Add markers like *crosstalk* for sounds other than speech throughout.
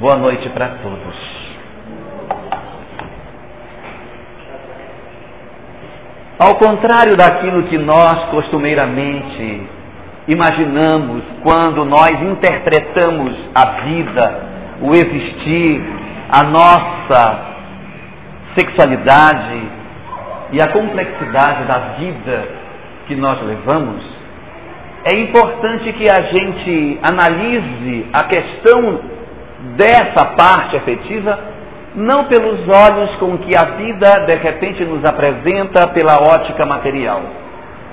Boa noite para todos. Ao contrário daquilo que nós costumeiramente imaginamos quando nós interpretamos a vida, o existir, a nossa sexualidade e a complexidade da vida que nós levamos, é importante que a gente analise a questão dessa parte afetiva não pelos olhos com que a vida de repente nos apresenta pela ótica material,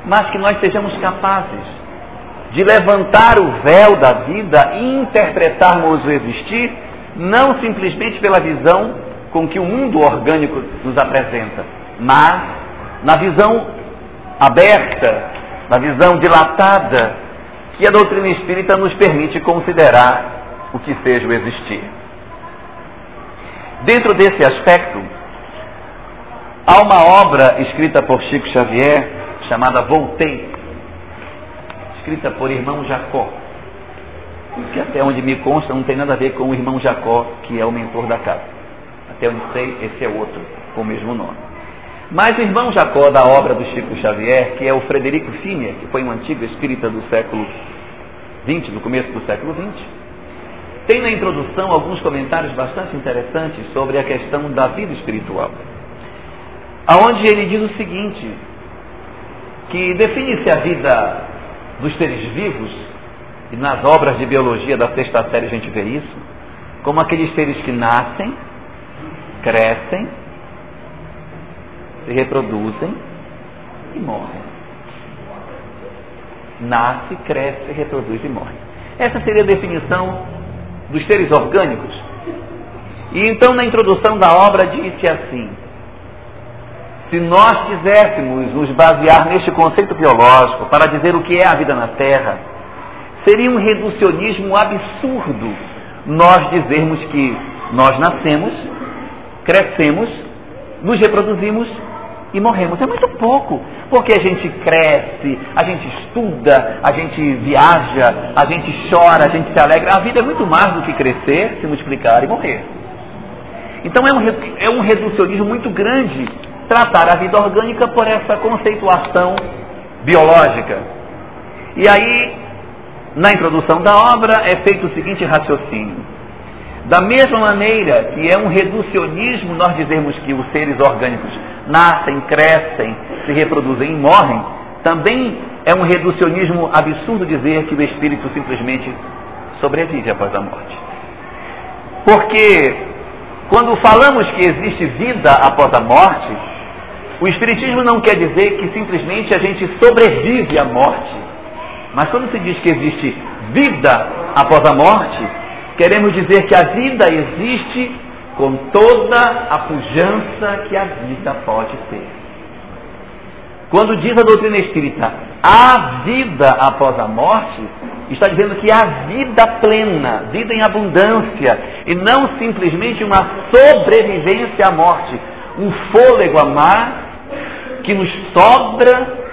mas que nós sejamos capazes de levantar o véu da vida e interpretarmos o existir não simplesmente pela visão com que o mundo orgânico nos apresenta, mas na visão aberta, na visão dilatada que a doutrina espírita nos permite considerar o que seja o existir. Dentro desse aspecto, há uma obra escrita por Chico Xavier chamada Voltei, escrita por irmão Jacó, que até onde me consta não tem nada a ver com o irmão Jacó, que é o mentor da casa. Até onde sei, esse é outro, com o mesmo nome. Mas o irmão Jacó, da obra do Chico Xavier, que é o Frederico Finer, que foi um antigo espírita do século XX, no começo do século XX, tem na introdução alguns comentários bastante interessantes sobre a questão da vida espiritual. Aonde ele diz o seguinte, que define-se a vida dos seres vivos, e nas obras de biologia da sexta série a gente vê isso, como aqueles seres que nascem, crescem, se reproduzem e morrem. Nasce, cresce, reproduz e morre. Essa seria a definição dos seres orgânicos. E então, na introdução da obra, disse assim: se nós quiséssemos nos basear neste conceito biológico para dizer o que é a vida na Terra, seria um reducionismo absurdo nós dizermos que nós nascemos, crescemos, nos reproduzimos e morremos. É muito pouco, porque a gente cresce, a gente estuda, a gente viaja, a gente chora, a gente se alegra. A vida é muito mais do que crescer, se multiplicar e morrer. Então é um, é um reducionismo muito grande tratar a vida orgânica por essa conceituação biológica. E aí, na introdução da obra, é feito o seguinte raciocínio. Da mesma maneira que é um reducionismo nós dizermos que os seres orgânicos nascem, crescem, se reproduzem e morrem, também é um reducionismo absurdo dizer que o espírito simplesmente sobrevive após a morte. Porque quando falamos que existe vida após a morte, o espiritismo não quer dizer que simplesmente a gente sobrevive à morte. Mas quando se diz que existe vida após a morte, queremos dizer que a vida existe com toda a pujança que a vida pode ter. Quando diz a doutrina espírita, há vida após a morte, está dizendo que há vida plena, vida em abundância, e não simplesmente uma sobrevivência à morte, um fôlego a mais que nos sobra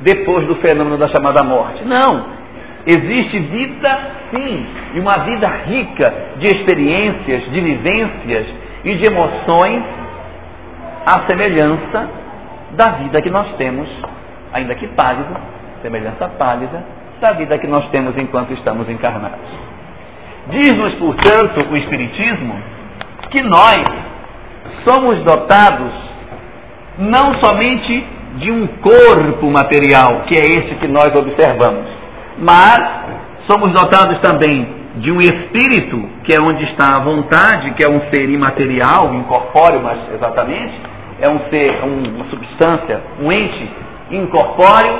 depois do fenômeno da chamada morte. Não. Existe vida, sim, e uma vida rica de experiências, de vivências e de emoções, à semelhança da vida que nós temos, ainda que pálida, semelhança pálida, da vida que nós temos enquanto estamos encarnados. Diz-nos, portanto, o Espiritismo que nós somos dotados não somente de um corpo material, que é esse que nós observamos, mas somos dotados também de um espírito, que é onde está a vontade, que é um ser imaterial, incorpóreo, mas exatamente, é um ser, um, uma substância, um ente incorpóreo,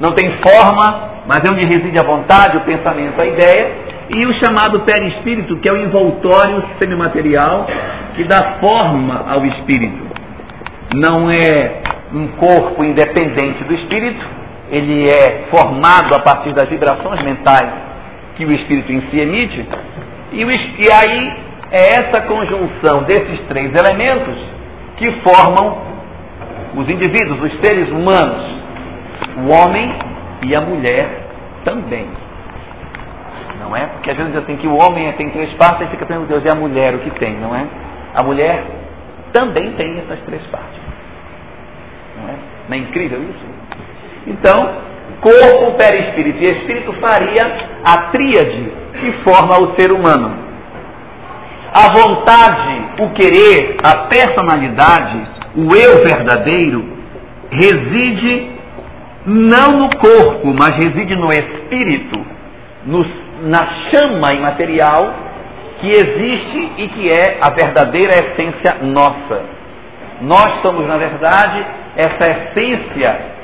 não tem forma, mas é onde reside a vontade, o pensamento, a ideia, e o chamado perispírito, que é o envoltório semimaterial, que dá forma ao espírito. Não é um corpo independente do espírito, ele é formado a partir das vibrações mentais que o espírito em si emite, e, o, e aí é essa conjunção desses três elementos que formam os indivíduos, os seres humanos, o homem e a mulher também. não é? Porque às vezes assim que o homem tem três partes e fica pensando, Deus, e a mulher o que tem, não é? A mulher também tem essas três partes. Não é? Não é incrível isso? Então, corpo, perispírito e espírito faria a tríade que forma o ser humano. A vontade, o querer, a personalidade, o eu verdadeiro, reside não no corpo, mas reside no espírito, no, na chama imaterial que existe e que é a verdadeira essência nossa. Nós somos, na verdade, essa essência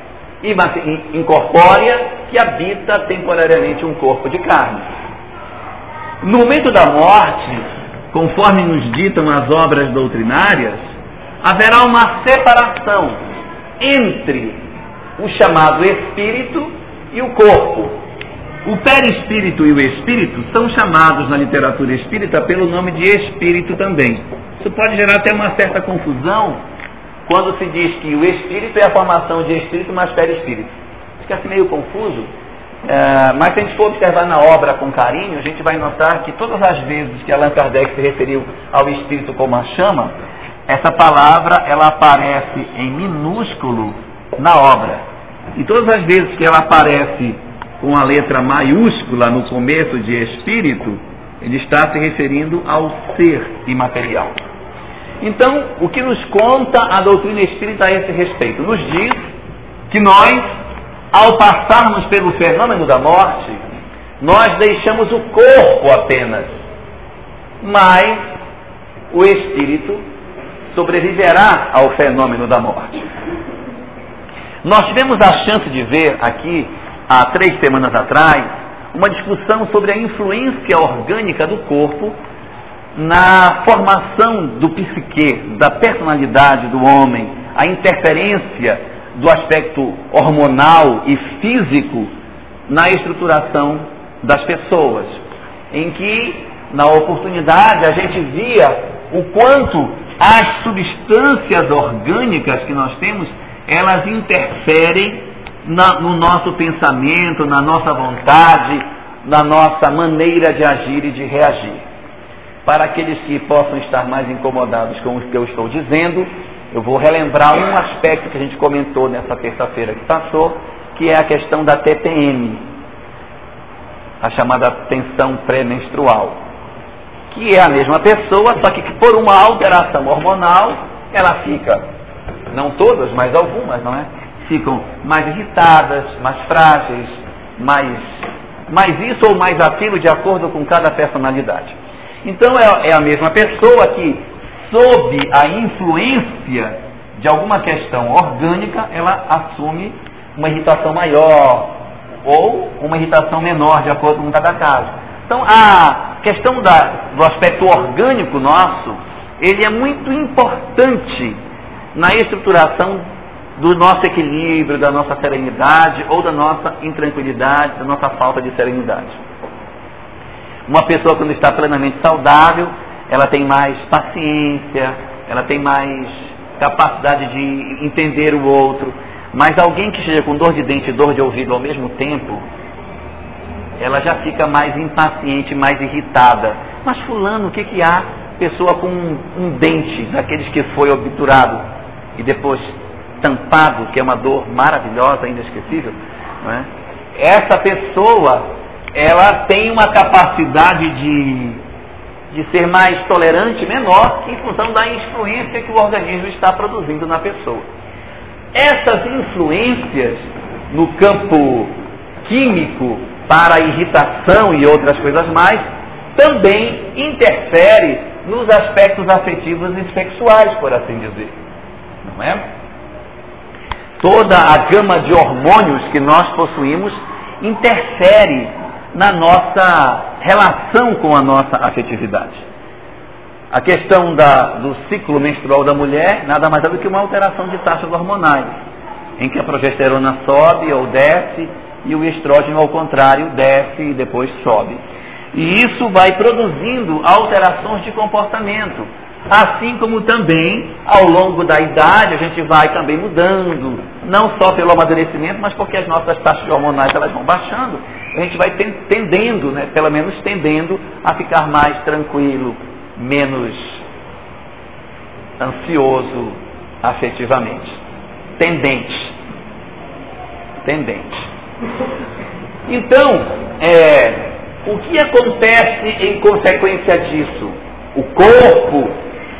incorpórea que habita temporariamente um corpo de carne. No momento da morte, conforme nos ditam as obras doutrinárias, haverá uma separação entre o chamado espírito e o corpo. O perispírito e o espírito são chamados na literatura espírita pelo nome de espírito também. Isso pode gerar até uma certa confusão quando se diz que o espírito é a formação de espírito mais perispírito. Fica assim meio confuso, é, mas se a gente for observar na obra com carinho, a gente vai notar que todas as vezes que Allan Kardec se referiu ao espírito como a chama, essa palavra ela aparece em minúsculo na obra. E todas as vezes que ela aparece com a letra maiúscula no começo de espírito, ele está se referindo ao ser imaterial. Então, o que nos conta a doutrina espírita a esse respeito? Nos diz que nós, ao passarmos pelo fenômeno da morte, nós deixamos o corpo apenas, mas o espírito sobreviverá ao fenômeno da morte. Nós tivemos a chance de ver aqui há três semanas atrás, uma discussão sobre a influência orgânica do corpo na formação do psique, da personalidade do homem, a interferência do aspecto hormonal e físico na estruturação das pessoas, em que, na oportunidade, a gente via o quanto as substâncias orgânicas que nós temos, elas interferem na, no nosso pensamento, na nossa vontade, na nossa maneira de agir e de reagir. Para aqueles que possam estar mais incomodados com o que eu estou dizendo, eu vou relembrar um aspecto que a gente comentou nessa terça-feira que passou, que é a questão da TPM, a chamada tensão pré-menstrual, que é a mesma pessoa, só que por uma alteração hormonal, ela fica, não todas, mas algumas, não é? ficam mais irritadas, mais frágeis, mais, mais isso ou mais aquilo, de acordo com cada personalidade. Então é, é a mesma pessoa que, sob a influência de alguma questão orgânica, ela assume uma irritação maior ou uma irritação menor, de acordo com cada caso. Então a questão da, do aspecto orgânico nosso, ele é muito importante na estruturação do nosso equilíbrio, da nossa serenidade ou da nossa intranquilidade, da nossa falta de serenidade. Uma pessoa, quando está plenamente saudável, ela tem mais paciência, ela tem mais capacidade de entender o outro. Mas alguém que esteja com dor de dente e dor de ouvido ao mesmo tempo, ela já fica mais impaciente, mais irritada. Mas fulano, o que, que há? Pessoa com um, um dente, daqueles que foi obturado e depois tampado, que é uma dor maravilhosa, inesquecível, é? essa pessoa ela tem uma capacidade de, de ser mais tolerante menor em função da influência que o organismo está produzindo na pessoa. Essas influências no campo químico para irritação e outras coisas mais também interfere nos aspectos afetivos e sexuais, por assim dizer. Não é? toda a gama de hormônios que nós possuímos interfere na nossa relação com a nossa afetividade. A questão da, do ciclo menstrual da mulher nada mais é do que uma alteração de taxas hormonais, em que a progesterona sobe ou desce e o estrógeno, ao contrário, desce e depois sobe. E isso vai produzindo alterações de comportamento Assim como também, ao longo da idade, a gente vai também mudando, não só pelo amadurecimento, mas porque as nossas taxas hormonais elas vão baixando, a gente vai tendendo, né, pelo menos tendendo, a ficar mais tranquilo, menos ansioso afetivamente. Tendente. Tendente. Então, é, o que acontece em consequência disso? O corpo,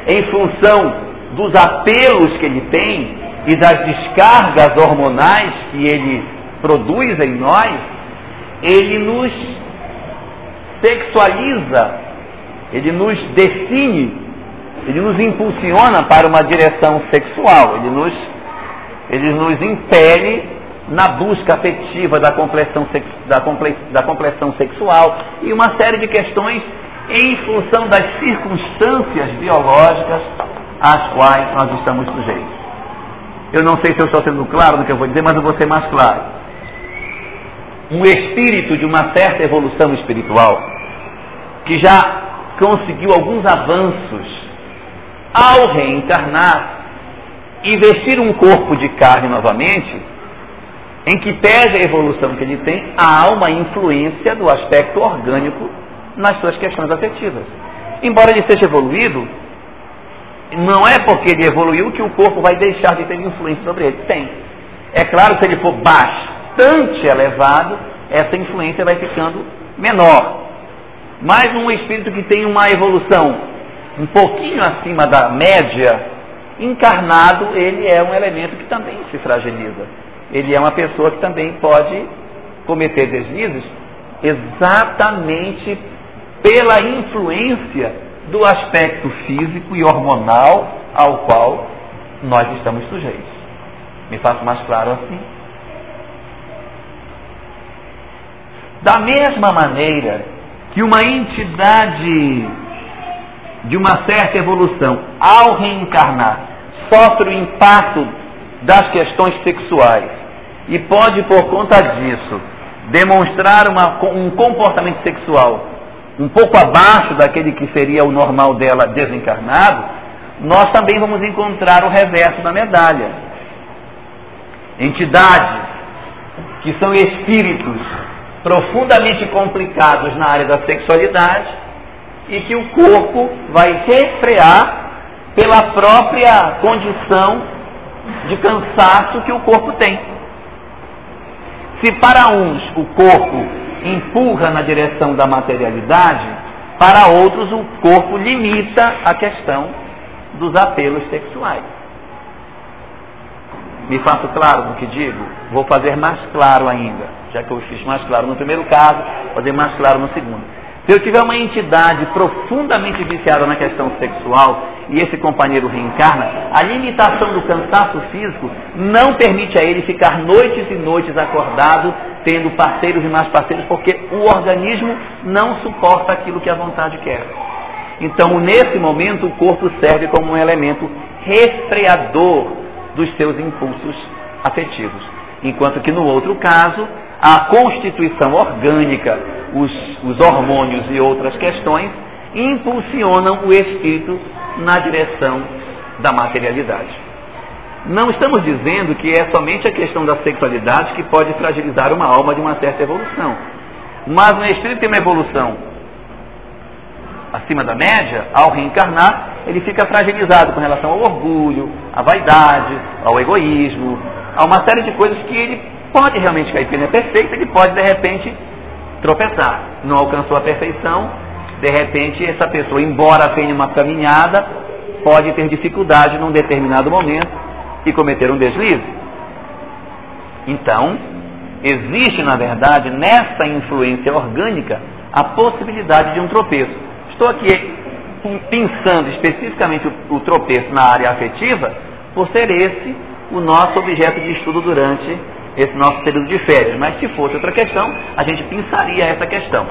em função dos apelos que ele tem e das descargas hormonais que ele produz em nós, ele nos sexualiza, ele nos define, ele nos impulsiona para uma direção sexual, ele nos, ele nos impele na busca afetiva da complexão, da, comple, da complexão sexual e uma série de questões em função das circunstâncias biológicas às quais nós estamos sujeitos. Eu não sei se eu estou sendo claro no que eu vou dizer, mas eu vou ser mais claro. Um espírito de uma certa evolução espiritual, que já conseguiu alguns avanços ao reencarnar e vestir um corpo de carne novamente, em que pese a evolução que ele tem, há uma influência do aspecto orgânico nas suas questões afetivas. Embora ele seja evoluído, não é porque ele evoluiu que o corpo vai deixar de ter influência sobre ele. Tem. É claro se ele for bastante elevado, essa influência vai ficando menor. Mas um espírito que tem uma evolução um pouquinho acima da média, encarnado, ele é um elemento que também se fragiliza ele é uma pessoa que também pode cometer deslizes exatamente pela influência do aspecto físico e hormonal ao qual nós estamos sujeitos. Me faço mais claro assim? Da mesma maneira que uma entidade de uma certa evolução, ao reencarnar, sofre o impacto das questões sexuais e pode, por conta disso, demonstrar uma, um comportamento sexual um pouco abaixo daquele que seria o normal dela desencarnado, nós também vamos encontrar o reverso da medalha. Entidades que são espíritos profundamente complicados na área da sexualidade e que o corpo vai refrear pela própria condição de cansaço que o corpo tem. Se para uns o corpo empurra na direção da materialidade, para outros o corpo limita a questão dos apelos sexuais. Me faço claro no que digo? Vou fazer mais claro ainda, já que eu fiz mais claro no primeiro caso, fazer mais claro no segundo. Se eu tiver uma entidade profundamente viciada na questão sexual e esse companheiro reencarna, a limitação do cansaço físico não permite a ele ficar noites e noites acordado, tendo parceiros e mais parceiros, porque o organismo não suporta aquilo que a vontade quer. Então, nesse momento, o corpo serve como um elemento refreador dos seus impulsos afetivos. Enquanto que no outro caso, a constituição orgânica, os, os hormônios e outras questões impulsionam o espírito na direção da materialidade. Não estamos dizendo que é somente a questão da sexualidade que pode fragilizar uma alma de uma certa evolução. Mas o espírito tem uma evolução acima da média, ao reencarnar, ele fica fragilizado com relação ao orgulho, à vaidade, ao egoísmo, a uma série de coisas que ele pode realmente cair, porque ele é perfeito, ele pode de repente tropeçar. Não alcançou a perfeição, de repente essa pessoa, embora tenha uma caminhada, pode ter dificuldade num determinado momento e cometer um deslize. Então, existe na verdade nessa influência orgânica a possibilidade de um tropeço. Estou aqui pensando especificamente o, o tropeço na área afetiva, por ser esse o nosso objeto de estudo durante esse nosso período de férias. Mas se fosse outra questão, a gente pensaria essa questão.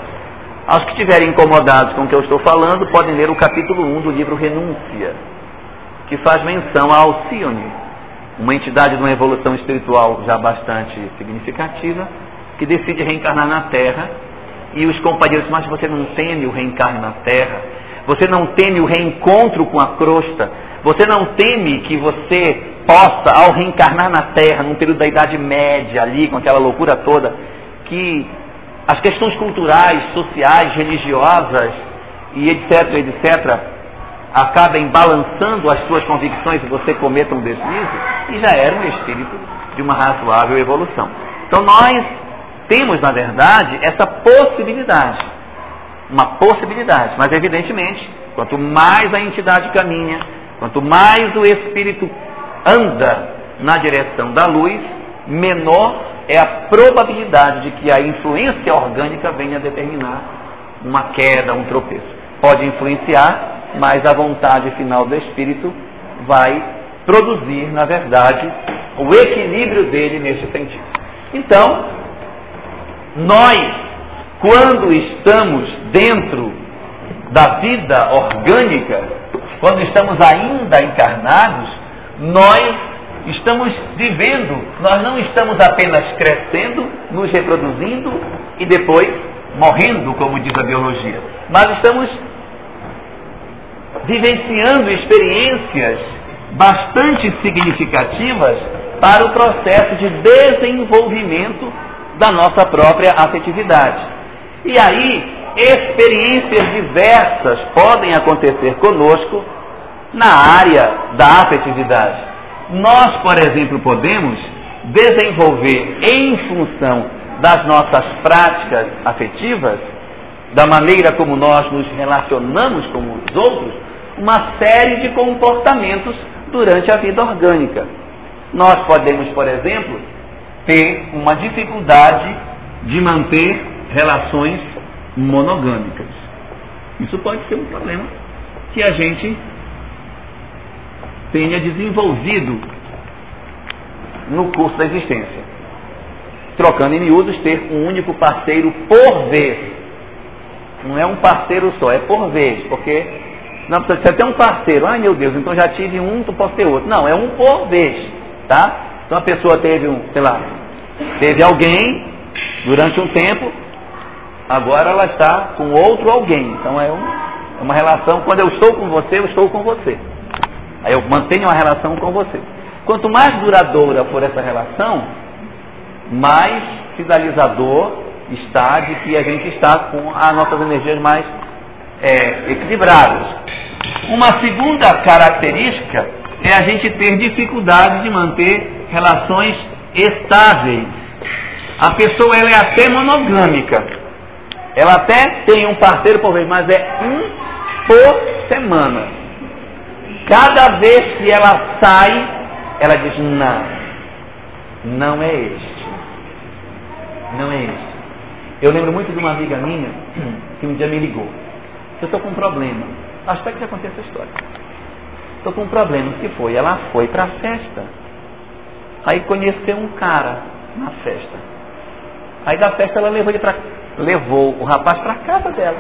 Aos que estiverem incomodados com o que eu estou falando, podem ler o capítulo 1 do livro Renúncia, que faz menção a Alcione, uma entidade de uma evolução espiritual já bastante significativa, que decide reencarnar na Terra. E os companheiros, mas você não teme o reencarne na Terra? Você não teme o reencontro com a crosta? Você não teme que você possa, ao reencarnar na Terra, num período da Idade Média, ali, com aquela loucura toda, que as questões culturais, sociais, religiosas e etc, etc, acabem balançando as suas convicções e você cometa um deslize, e já era um espírito de uma razoável evolução. Então nós temos, na verdade, essa possibilidade. Uma possibilidade, mas evidentemente, quanto mais a entidade caminha, quanto mais o espírito anda na direção da luz, menor é a probabilidade de que a influência orgânica venha a determinar uma queda, um tropeço. Pode influenciar, mas a vontade final do espírito vai produzir, na verdade, o equilíbrio dele neste sentido. Então, nós, quando estamos dentro da vida orgânica, quando estamos ainda encarnados, nós estamos vivendo, nós não estamos apenas crescendo, nos reproduzindo e depois morrendo, como diz a biologia, mas estamos vivenciando experiências bastante significativas para o processo de desenvolvimento da nossa própria afetividade. E aí, experiências diversas podem acontecer conosco na área da afetividade. Nós, por exemplo, podemos desenvolver em função das nossas práticas afetivas, da maneira como nós nos relacionamos com os outros, uma série de comportamentos durante a vida orgânica. Nós podemos, por exemplo, ter uma dificuldade de manter relações monogâmicas. Isso pode ser um problema que a gente tenha desenvolvido no curso da existência. Trocando em miúdos, ter um único parceiro por vez. Não é um parceiro só, é por vez, porque não precisa você tem um parceiro, ai meu Deus, então já tive um, tu posso ter outro. Não, é um por vez, tá? Então a pessoa teve um, sei lá, teve alguém durante um tempo, agora ela está com outro alguém. Então é, um, é uma relação, quando eu estou com você, eu estou com você. Aí eu mantenho uma relação com você. Quanto mais duradoura for essa relação, mais finalizador está de que a gente está com as nossas energias mais é, equilibradas. Uma segunda característica é a gente ter dificuldade de manter relações estáveis. A pessoa ela é até monogâmica. Ela até tem um parceiro por vez, mas é um por semana. Cada vez que ela sai, ela diz: Não, não é este. Não é este. Eu lembro muito de uma amiga minha *clears throat* que um dia me ligou. Eu estou com um problema. Acho que já contei essa história. Estou com um problema. O que foi? Ela foi para a festa. Aí conheceu um cara na festa. Aí da festa ela levou ele para levou o rapaz para casa dela.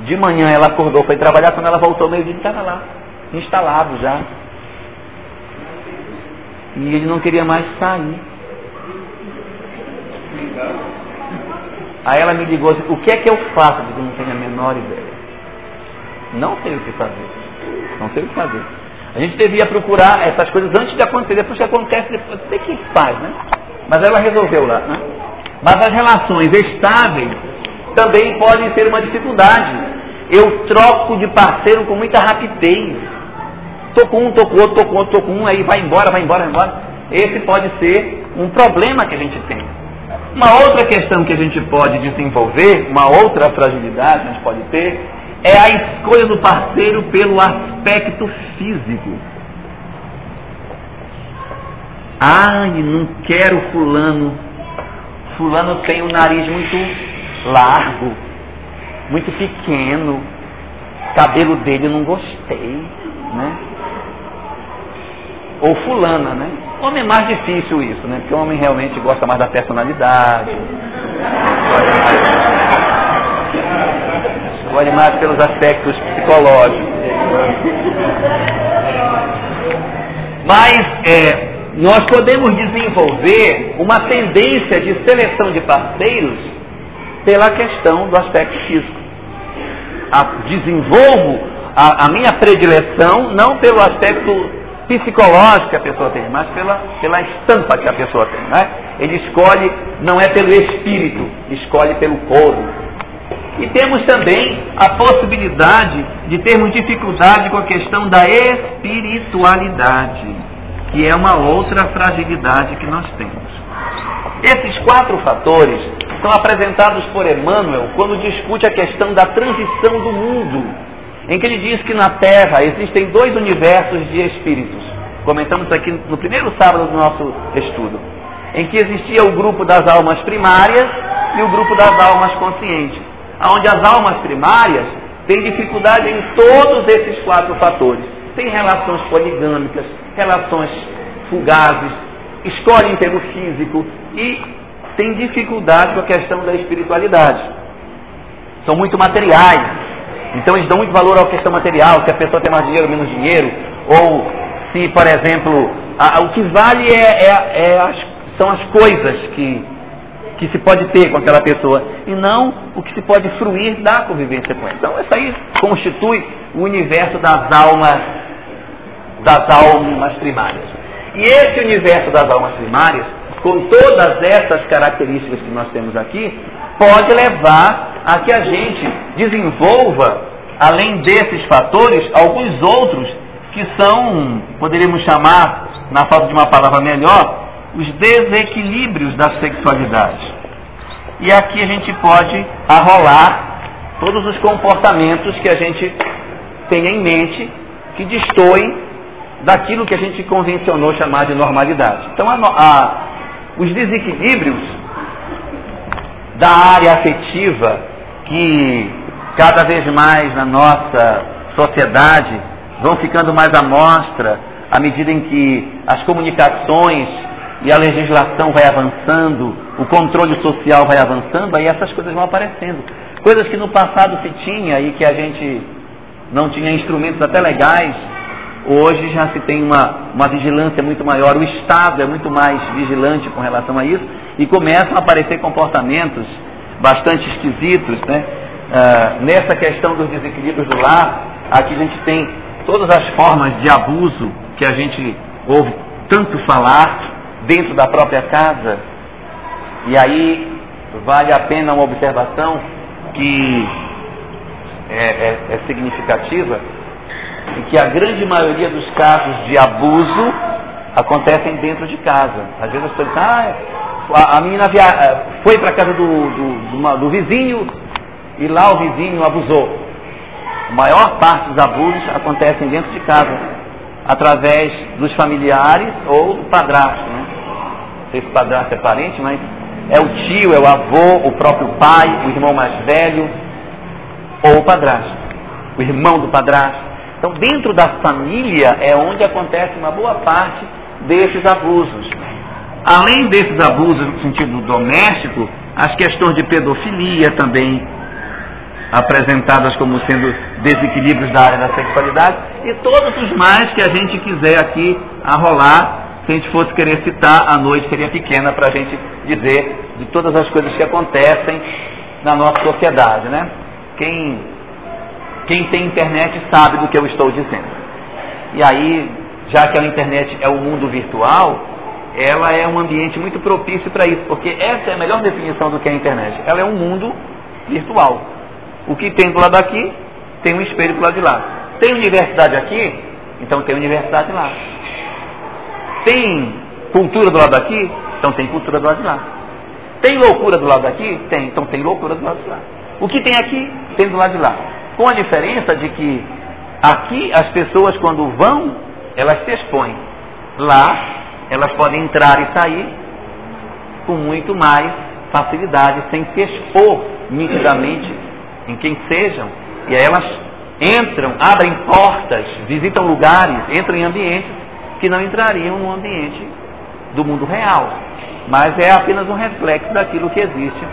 De manhã ela acordou, foi trabalhar, quando ela voltou meio dia estava lá instalado já. E ele não queria mais sair. Aí ela me ligou assim, o que é que eu faço? Eu não tenho a menor ideia. Não sei o que fazer. Não sei o que fazer. A gente devia procurar essas coisas antes de acontecer, depois que acontece, depois o que faz, né? Mas ela resolveu lá, né? Mas as relações estáveis também podem ser uma dificuldade. Eu troco de parceiro com muita rapidez. Tô com um, tô com outro, tô com outro, tô com um, aí vai embora, vai embora, vai embora. Esse pode ser um problema que a gente tem. Uma outra questão que a gente pode desenvolver, uma outra fragilidade que a gente pode ter, é a escolha do parceiro pelo aspecto físico. Ai, não quero fulano. Fulano tem um nariz muito largo, muito pequeno. Cabelo dele não gostei, né? ou fulana, né? Homem é mais difícil isso, né? Porque o homem realmente gosta mais da personalidade. Escolhe mais pelos aspectos psicológicos. Mas é, nós podemos desenvolver uma tendência de seleção de parceiros pela questão do aspecto físico. A, desenvolvo a, a minha predileção não pelo aspecto psicológico que a pessoa tem, mas pela, pela estampa que a pessoa tem. Né? ele escolhe, não é pelo espírito, escolhe pelo corpo. E temos também a possibilidade de termos dificuldade com a questão da espiritualidade, que é uma outra fragilidade que nós temos. Esses quatro fatores são apresentados por Emmanuel quando discute a questão da transição do mundo, em que ele diz que na Terra existem dois universos de espíritos. Comentamos aqui no primeiro sábado do nosso estudo, em que existia o grupo das almas primárias e o grupo das almas conscientes, onde as almas primárias têm dificuldade em todos esses quatro fatores. Tem relações poligâmicas, relações fugazes, escolhem pelo físico e têm dificuldade com a questão da espiritualidade. São muito materiais. Então eles dão muito valor à questão material, se a pessoa tem mais dinheiro ou menos dinheiro, ou se, por exemplo, a, o que vale é, é, é as, são as coisas que, que se pode ter com aquela pessoa, e não o que se pode fruir da convivência com ela. Então isso aí constitui o universo das almas, das almas primárias. E esse universo das almas primárias, com todas essas características que nós temos aqui, pode levar a que a gente desenvolva, além desses fatores, alguns outros que são, poderíamos chamar, na falta de uma palavra melhor, os desequilíbrios da sexualidade. E aqui a gente pode arrolar todos os comportamentos que a gente tenha em mente que destoem daquilo que a gente convencionou chamar de normalidade. Então, a, a, os desequilíbrios da área afetiva que cada vez mais na nossa sociedade vão ficando mais à mostra à medida em que as comunicações e a legislação vai avançando, o controle social vai avançando, aí essas coisas vão aparecendo. Coisas que no passado se tinha e que a gente não tinha instrumentos até legais Hoje já se tem uma, uma vigilância muito maior, o Estado é muito mais vigilante com relação a isso e começam a aparecer comportamentos bastante esquisitos. Né? Uh, nessa questão dos desequilíbrios do lar, aqui a gente tem todas as formas de abuso que a gente ouve tanto falar dentro da própria casa. E aí vale a pena uma observação que é, é, é significativa e que a grande maioria dos casos de abuso acontecem dentro de casa. Às vezes as pessoas ah, a, a menina via... Eh, foi para a casa do, do, do, do vizinho e lá o vizinho abusou. A maior parte dos abusos acontecem dentro de casa, através dos familiares ou do padrasto. Né? Não sei se o padrasto é parente, mas é o tio, é o avô, o próprio pai, o irmão mais velho, ou o padrasto, o irmão do padrasto. Então, dentro da família é onde acontece uma boa parte desses abusos. Além desses abusos no sentido doméstico, as questões de pedofilia também apresentadas como sendo desequilíbrios da área da sexualidade e todos os mais que a gente quiser aqui arrolar, se a gente fosse querer citar, a noite seria pequena para a gente dizer de todas as coisas que acontecem na nossa sociedade, né? Quem quem tem internet sabe do que eu estou dizendo. E aí, já que a internet é o um mundo virtual, ela é um ambiente muito propício para isso, porque essa é a melhor definição do que é a internet. Ela é um mundo virtual. O que tem do lado daqui, tem um espelho do lado de lá. Tem universidade aqui, então tem universidade lá. Tem cultura do lado daqui, então tem cultura do lado de lá. Tem loucura do lado daqui? Tem, então tem loucura do lado de lá. O que tem aqui, tem do lado de lá. Com a diferença de que aqui as pessoas quando vão, elas se expõem. Lá, elas podem entrar e sair com muito mais facilidade, sem se expor nitidamente em quem sejam. E aí elas entram, abrem portas, visitam lugares, entram em ambientes que não entrariam no ambiente do mundo real. Mas é apenas um reflexo daquilo que existe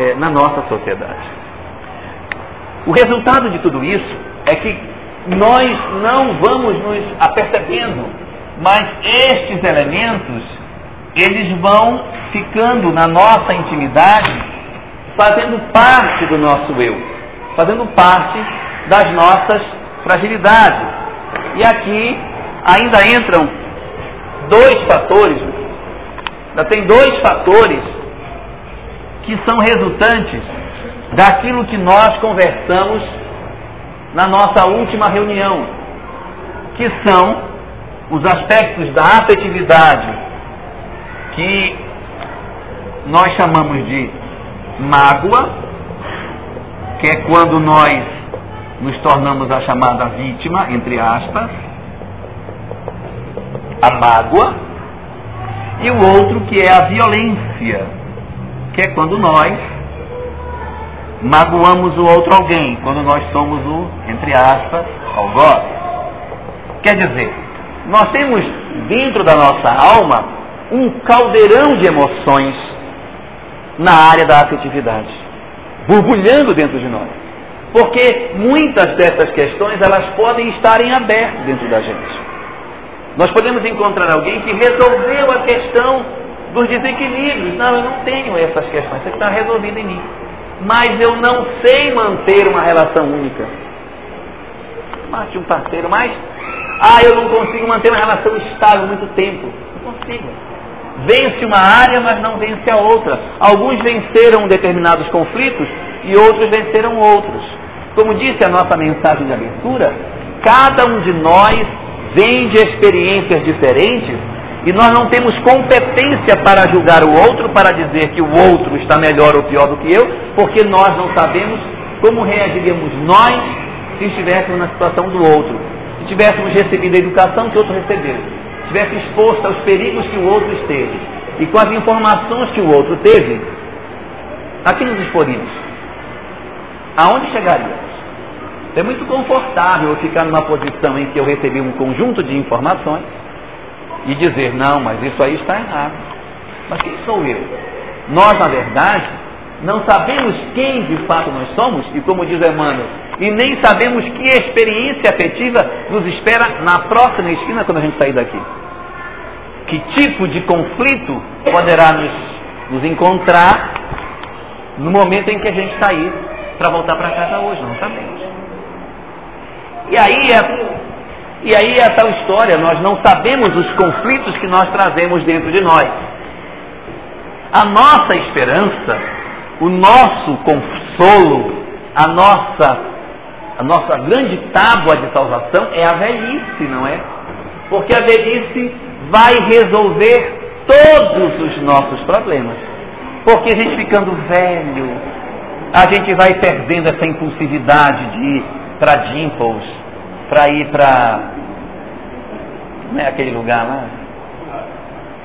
é, na nossa sociedade. O resultado de tudo isso é que nós não vamos nos apercebendo, mas estes elementos, eles vão ficando na nossa intimidade, fazendo parte do nosso eu, fazendo parte das nossas fragilidades. E aqui ainda entram dois fatores Ainda tem dois fatores que são resultantes daquilo que nós conversamos na nossa última reunião, que são os aspectos da afetividade que nós chamamos de mágoa, que é quando nós nos tornamos a chamada vítima, entre aspas, a mágoa, e o outro que é a violência, que é quando nós magoamos o outro alguém, quando nós somos o, entre aspas, algoz. Quer dizer, nós temos dentro da nossa alma um caldeirão de emoções na área da afetividade, borbulhando dentro de nós. Porque muitas dessas questões elas podem estar em aberto dentro da gente. Nós podemos encontrar alguém que resolveu a questão dos desequilíbrios. Não, eu não tenho essas questões, isso está resolvido em mim. Mas eu não sei manter uma relação única. Mate um parceiro, mas ah, eu não consigo manter uma relação estável muito tempo. Não consigo. Vence uma área, mas não vence a outra. Alguns venceram determinados conflitos e outros venceram outros. Como disse a nossa mensagem de abertura, cada um de nós vem de experiências diferentes e nós não temos competência para julgar o outro, para dizer que o outro está melhor ou pior do que eu, porque nós não sabemos como reagiríamos nós se estivéssemos na situação do outro, se tivéssemos recebido a educação que o outro recebeu, se tivesse exposto aos perigos que o outro esteve e com as informações que o outro teve, a que nos exporíamos? Aonde chegaríamos? É muito confortável eu ficar numa posição em que eu recebi um conjunto de informações e dizer, não, mas isso aí está errado. Mas quem sou eu? Nós, na verdade, não sabemos quem de fato nós somos, e como diz Emmanuel, e nem sabemos que experiência afetiva nos espera na próxima esquina quando a gente sair daqui. Que tipo de conflito poderá nos, nos encontrar no momento em que a gente sair para voltar para casa hoje, não sabemos. E aí é e aí a tal história, nós não sabemos os conflitos que nós trazemos dentro de nós. A nossa esperança, o nosso consolo, a nossa, a nossa grande tábua de salvação é a velhice, não é? Porque a velhice vai resolver todos os nossos problemas. Porque a gente ficando velho, a gente vai perdendo essa impulsividade de ir para Dimples, para ir para não é aquele lugar lá?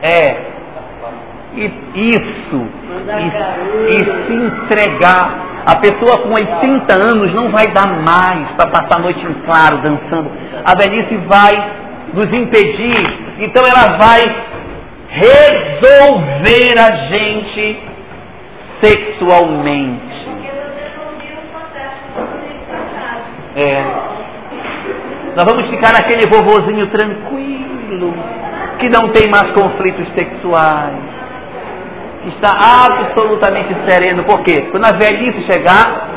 É. E isso. E, e se entregar. A pessoa com 80 anos não vai dar mais para passar a noite em claro dançando. A velhice vai nos impedir. Então ela vai resolver a gente sexualmente. É. Nós vamos ficar naquele vovozinho tranquilo, que não tem mais conflitos sexuais, que está absolutamente sereno. Por quê? Quando a velhice chegar,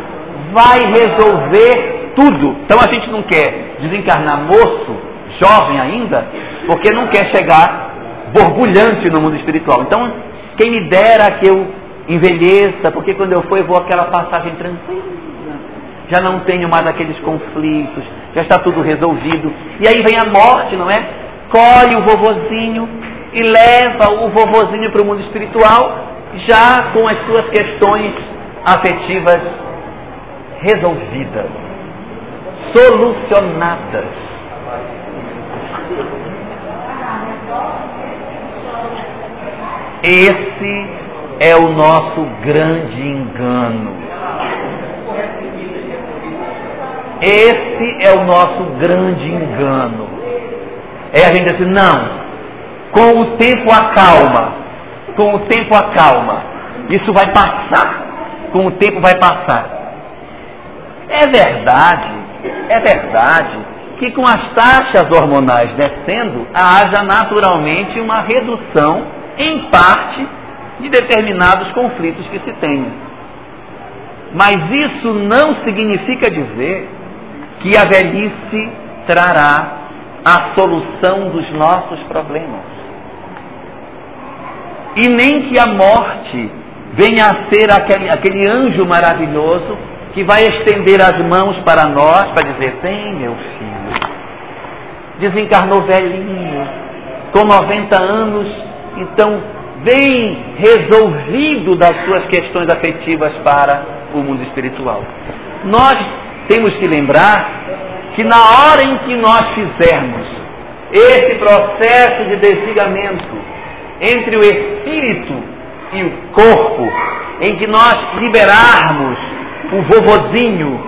vai resolver tudo. Então a gente não quer desencarnar moço, jovem ainda, porque não quer chegar borbulhante no mundo espiritual. Então, quem me dera que eu envelheça, porque quando eu for eu vou aquela passagem tranquila já não tenho mais aqueles conflitos, já está tudo resolvido. E aí vem a morte, não é? Colhe o vovozinho e leva o vovozinho para o mundo espiritual, já com as suas questões afetivas resolvidas, solucionadas. Esse é o nosso grande engano. Esse é o nosso grande engano. É a gente assim, não, com o tempo acalma, com o tempo acalma. Isso vai passar, com o tempo vai passar. É verdade, é verdade que com as taxas hormonais descendo, haja naturalmente uma redução, em parte, de determinados conflitos que se tenham. Mas isso não significa dizer que a velhice trará a solução dos nossos problemas. e nem que a morte venha a ser aquele, aquele anjo maravilhoso que vai estender as mãos para nós para dizer: Vem, meu filho. Desencarnou velhinho, com 90 anos, então vem resolvido das suas questões afetivas para o mundo espiritual. Nós temos que lembrar que na hora em que nós fizermos esse processo de desligamento entre o espírito e o corpo, em que nós liberarmos o vovozinho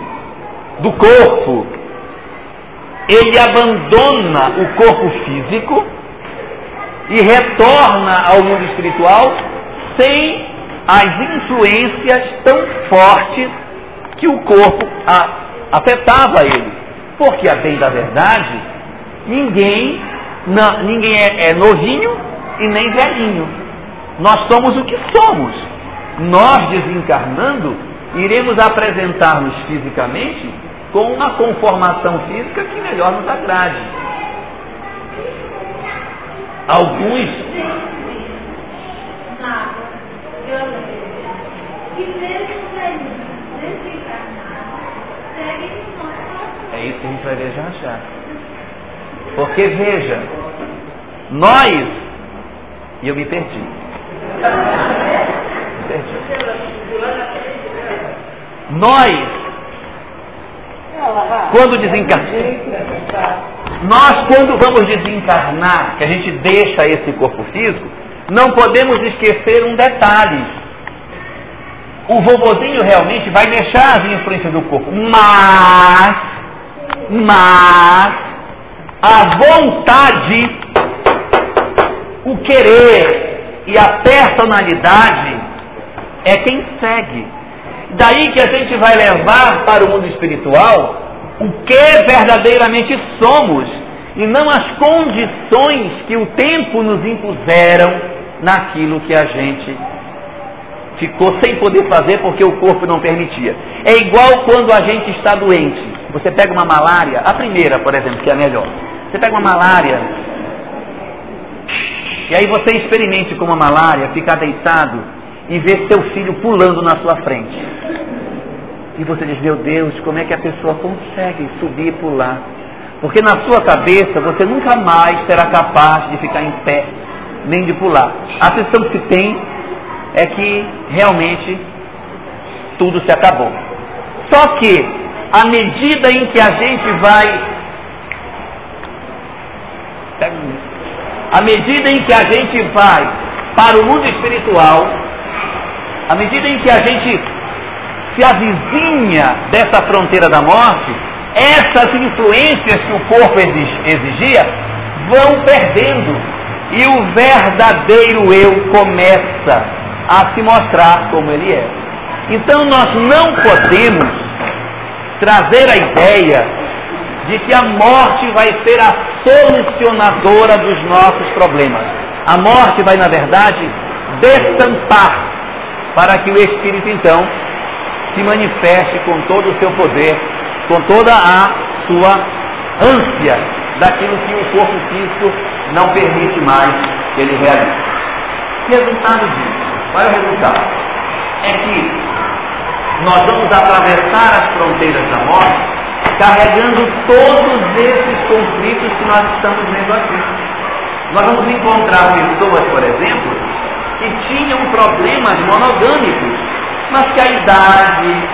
do corpo, ele abandona o corpo físico e retorna ao mundo espiritual sem as influências tão fortes que o corpo a, afetava ele. Porque, a bem da verdade, ninguém, não, ninguém é, é novinho e nem velhinho. Nós somos o que somos. Nós, desencarnando, iremos apresentar-nos fisicamente com uma conformação física que melhor nos agrade. Alguns. É isso que a gente vai ver já já. Porque veja, nós. E eu me perdi. Me perdi. Nós, quando desencarnamos. Nós, quando vamos desencarnar, que a gente deixa esse corpo físico, não podemos esquecer um detalhe. O vovozinho realmente vai deixar as influências do corpo, mas, mas, a vontade, o querer e a personalidade é quem segue. Daí que a gente vai levar para o mundo espiritual o que verdadeiramente somos e não as condições que o tempo nos impuseram naquilo que a gente ficou sem poder fazer porque o corpo não permitia. É igual quando a gente está doente. Você pega uma malária, a primeira, por exemplo, que é a melhor. Você pega uma malária e aí você experimente com uma malária, ficar deitado e ver seu filho pulando na sua frente. E você diz, meu Deus, como é que a pessoa consegue subir e pular? Porque na sua cabeça você nunca mais será capaz de ficar em pé, nem de pular. A sensação que tem é que realmente tudo se acabou. Só que, à medida em que a gente vai. À medida em que a gente vai para o mundo espiritual, à medida em que a gente se avizinha dessa fronteira da morte, essas influências que o corpo exigia vão perdendo e o verdadeiro eu começa a se mostrar como ele é. Então nós não podemos trazer a ideia de que a morte vai ser a solucionadora dos nossos problemas. A morte vai, na verdade, destampar para que o espírito então se manifeste com todo o seu poder, com toda a sua ânsia daquilo que o corpo físico não permite mais que ele realize. Resultado disso, qual é o resultado? É que nós vamos atravessar as fronteiras da morte carregando todos esses conflitos que nós estamos vendo aqui. Nós vamos encontrar pessoas, por exemplo, que tinham problemas monogâmicos mas que a idade,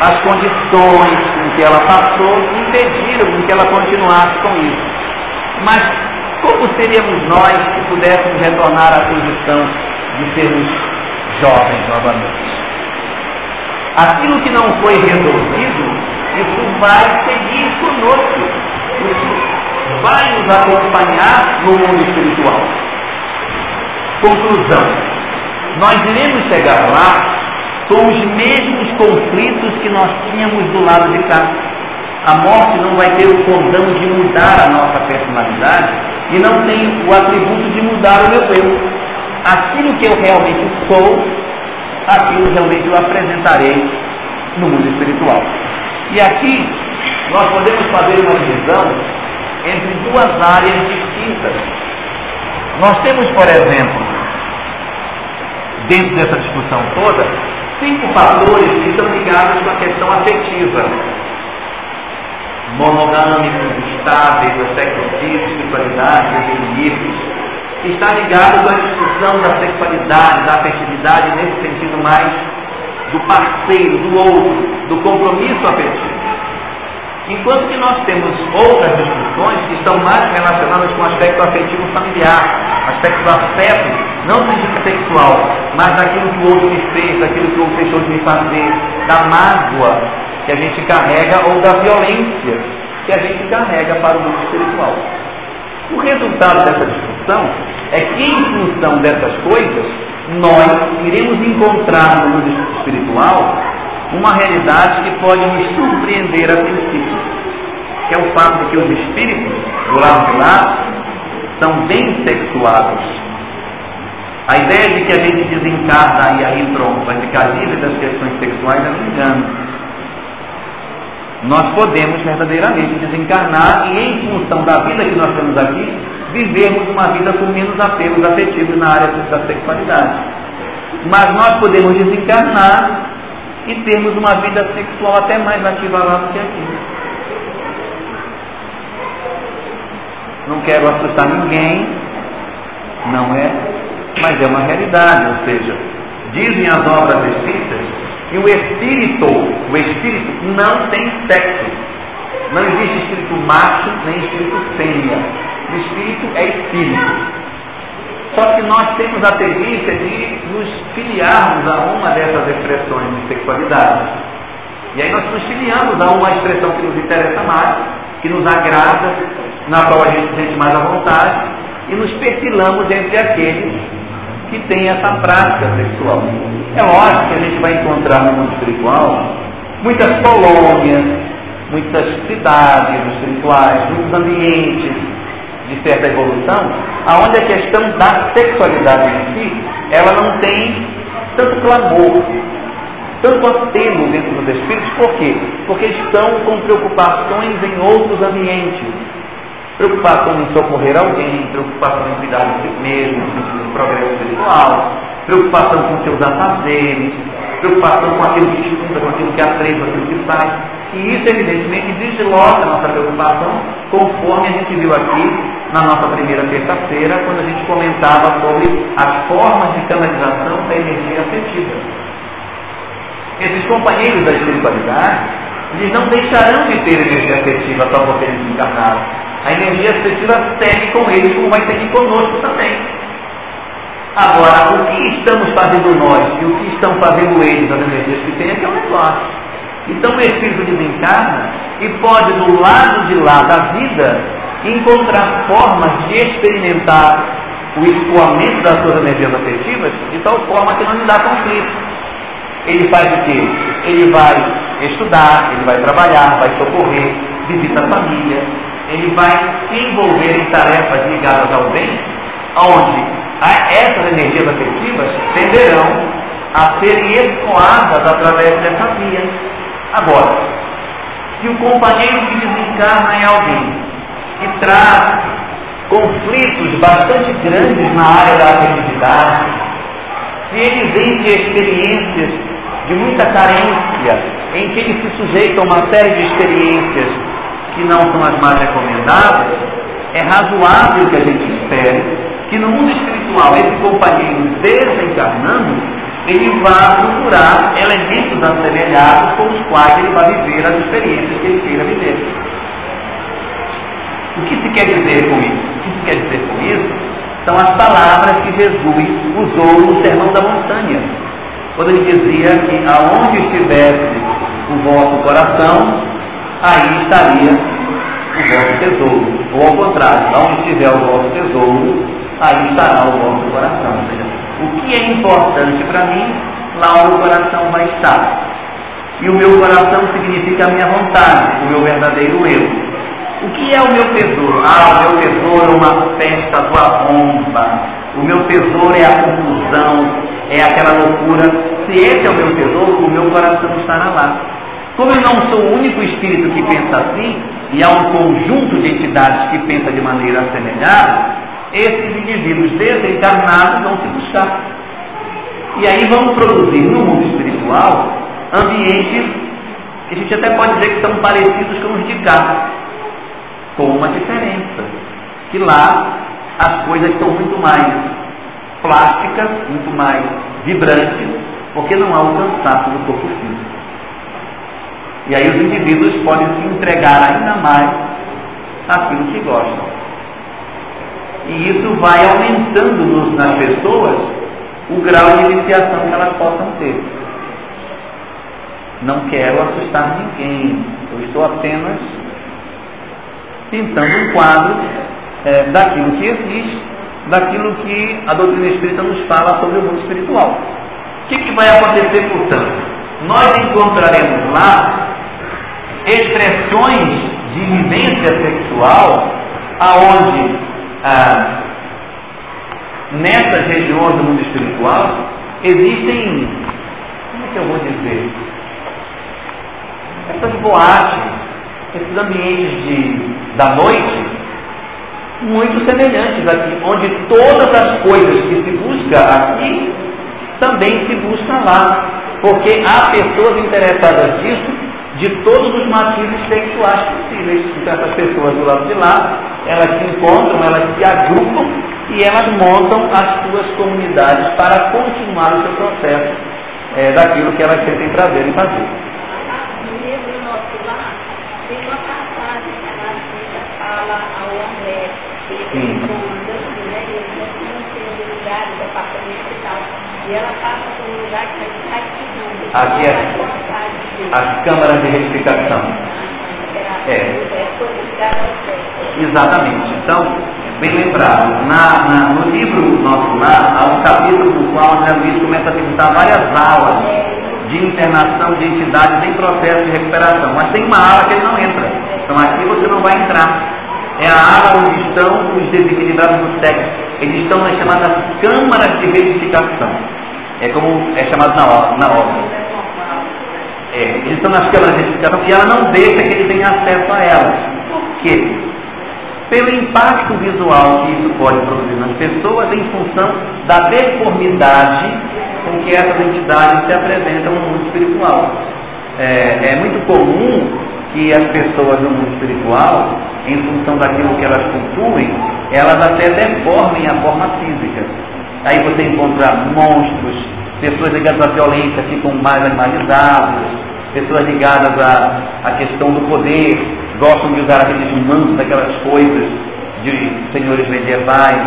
as condições com que ela passou impediram que ela continuasse com isso. Mas como seríamos nós se pudéssemos retornar à condição de sermos jovens novamente? Aquilo que não foi resolvido, isso vai seguir conosco. Isso vai nos acompanhar no mundo espiritual. Conclusão. Nós iremos chegar lá são os mesmos conflitos que nós tínhamos do lado de cá. A morte não vai ter o condão de mudar a nossa personalidade e não tem o atributo de mudar o meu eu. Aquilo que eu realmente sou, aquilo realmente eu apresentarei no mundo espiritual. E aqui nós podemos fazer uma divisão entre duas áreas distintas. Nós temos, por exemplo, dentro dessa discussão toda, cinco fatores que estão ligados com a questão afetiva. Monogâmicos, estáveis, sexo espiritualidade, equilíbrios. Está ligado a discussão da sexualidade, da afetividade, nesse sentido mais do parceiro, do outro, do compromisso afetivo. Enquanto que nós temos outras discussões que estão mais relacionadas com o aspecto afetivo familiar, aspecto do afeto, não do sexual, mas daquilo que o outro me fez, daquilo que o outro deixou de me fazer, da mágoa que a gente carrega ou da violência que a gente carrega para o mundo espiritual. O resultado dessa discussão é que, em função dessas coisas, nós iremos encontrar no mundo espiritual uma realidade que pode nos surpreender a princípio, que é o fato de que os espíritos do lado de lá são bem sexuados. A ideia de que a gente desencarna e aí pronto, vai ficar livre das questões sexuais é um engano. Nós podemos verdadeiramente desencarnar e, em função da vida que nós temos aqui, vivermos uma vida com menos apelos afetivos na área da sexualidade. Mas nós podemos desencarnar e termos uma vida sexual até mais ativa lá do que aqui. Não quero assustar ninguém, não é, mas é uma realidade, ou seja, dizem as obras espíritas que o espírito, o espírito não tem sexo. Não existe espírito macho nem espírito fêmea. O espírito é espírito. Só que nós temos a tendência de nos filiarmos a uma dessas expressões de sexualidade. E aí nós nos filiamos a uma expressão que nos interessa mais, que nos agrada, na qual a gente se sente mais à vontade, e nos perfilamos entre aqueles que têm essa prática sexual. É lógico que a gente vai encontrar no mundo espiritual muitas colônias, muitas cidades espirituais, muitos ambientes de certa evolução, aonde a questão da sexualidade em si, ela não tem tanto clamor, tanto apelo dentro dos espíritos, por quê? Porque estão com preocupações em outros ambientes. Preocupação em socorrer alguém, preocupação em cuidar de si mesmo, no sentido do progresso espiritual, preocupação com seus afazeres, preocupação com aquilo que estuda, com aquilo que aprende, com aquilo que faz. E isso, evidentemente, desloca a nossa preocupação, conforme a gente viu aqui na nossa primeira terça-feira, quando a gente comentava sobre as formas de canalização da energia afetiva. Esses companheiros da espiritualidade, eles não deixarão de ter energia afetiva só porque eles encarnaram. A energia afetiva segue com eles, como vai seguir conosco também. Agora, o que estamos fazendo nós e o que estão fazendo eles, as energias que têm, é que é um negócio. Então o Espírito desencarna e pode, do lado de lá da vida, encontrar formas de experimentar o escoamento das suas energias afetivas de tal forma que não lhe dá conflito. Ele faz o quê? Ele vai estudar, ele vai trabalhar, vai socorrer, visita a família, ele vai se envolver em tarefas ligadas ao bem, onde essas energias afetivas tenderão a serem escoadas através dessa via. Agora, se o companheiro que desencarna é alguém que traz conflitos bastante grandes na área da afetividade, se ele vem de experiências de muita carência, em que ele se sujeita a uma série de experiências que não são as mais recomendadas, é razoável que a gente espere que no mundo espiritual esse companheiro desencarnando, ele vá procurar elementos assemelhados com os quais ele vai viver as experiências que ele queira viver. O que se quer dizer com isso? O que se quer dizer com isso? São as palavras que Jesus usou no Sermão da Montanha, quando ele dizia que aonde estivesse o vosso coração, aí estaria o vosso tesouro. Ou ao contrário, aonde estiver o vosso tesouro, aí estará o vosso coração. O que é importante para mim, lá o meu coração vai estar. E o meu coração significa a minha vontade, o meu verdadeiro eu. O que é o meu tesouro? Ah, o meu tesouro é uma festa do arromba. O meu tesouro é a confusão, é aquela loucura. Se esse é o meu tesouro, o meu coração estará lá. Como eu não sou o único espírito que pensa assim, e há um conjunto de entidades que pensa de maneira semelhante, esses indivíduos desencarnados vão se buscar. E aí vamos produzir no mundo espiritual ambientes que a gente até pode dizer que são parecidos com os de cá, com uma diferença. Que lá as coisas são muito mais plásticas, muito mais vibrantes, porque não há o cansaço do corpo físico. E aí os indivíduos podem se entregar ainda mais àquilo que gostam. E isso vai aumentando nas pessoas o grau de iniciação que elas possam ter. Não quero assustar ninguém, eu estou apenas pintando um quadro é, daquilo que existe, daquilo que a doutrina espírita nos fala sobre o mundo espiritual. O que, que vai acontecer, portanto? Nós encontraremos lá expressões de vivência sexual aonde ah, nessas regiões do mundo espiritual existem, como é que eu vou dizer, essas boates, esses ambientes de, da noite muito semelhantes aqui, onde todas as coisas que se busca aqui também se busca lá. Porque há pessoas interessadas nisso de todos os matizes sexuais possíveis. Então essas pessoas do lado de lá, elas se encontram, elas se agrupam e elas montam as suas comunidades para continuar o seu processo é, daquilo que elas sentem prazer em fazer. Sim. Aqui é as câmaras de retificação. É. Exatamente. Então, bem lembrado, na, na, no livro Nosso Lar, há um capítulo no qual André Luiz começa a visitar várias aulas de internação de entidades em processo de recuperação. Mas tem uma ala que ele não entra. Então aqui você não vai entrar é a área onde estão os desequilibrados do sexo. Eles estão nas chamadas câmaras de verificação. É como é chamado na obra. Na obra. É, estão nas câmaras de verificação e ela não deixa que eles tenham acesso a elas. Por quê? Pelo impacto visual que isso pode produzir nas pessoas em função da deformidade com que essas entidades se apresentam no mundo espiritual. É, é muito comum que as pessoas no mundo espiritual, em função daquilo que elas cultuem, elas até deformem a forma física. Aí você encontra monstros, pessoas ligadas à violência ficam mais animalizadas, pessoas ligadas à, à questão do poder, gostam de usar aqueles mantos, aquelas coisas de senhores medievais.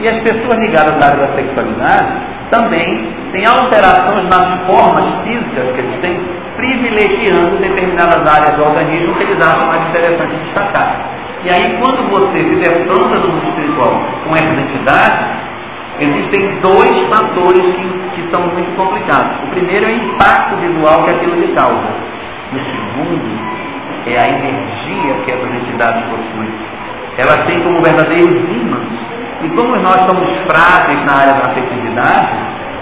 E as pessoas ligadas à área da sexualidade também têm alterações nas formas físicas que eles têm privilegiando determinadas áreas do organismo que eles acham mais interessante destacar. E aí, quando você se defronta no mundo espiritual com essas entidades, existem dois fatores que, que são muito complicados. O primeiro é o impacto visual que aquilo lhe causa. E o segundo é a energia que essas entidades possuem. Elas têm como verdadeiros ímãs. E como nós somos frágeis na área da afetividade,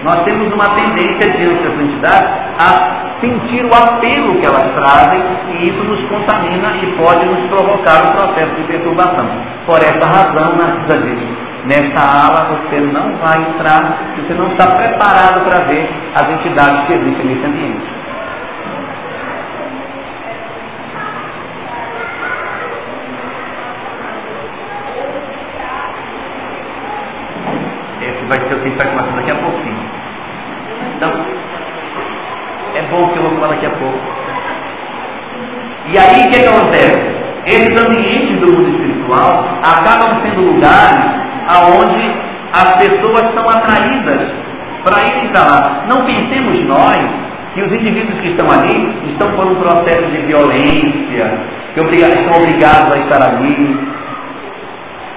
nós temos uma tendência diante dessas entidades a sentir o apelo que elas trazem e isso nos contamina e pode nos provocar um processo de perturbação. Por essa razão, Narcisa diz, nessa ala você não vai entrar você não está preparado para ver as entidades que existem nesse ambiente. Esse vai ser o que vai começar daqui a pouquinho. Então, é bom que eu vou falar daqui a pouco. E aí o que, que acontece? Esses ambientes do mundo espiritual acabam sendo lugares aonde as pessoas são atraídas para irem para lá. Não pensemos nós que os indivíduos que estão ali estão por um processo de violência, que estão obrigados a estar ali.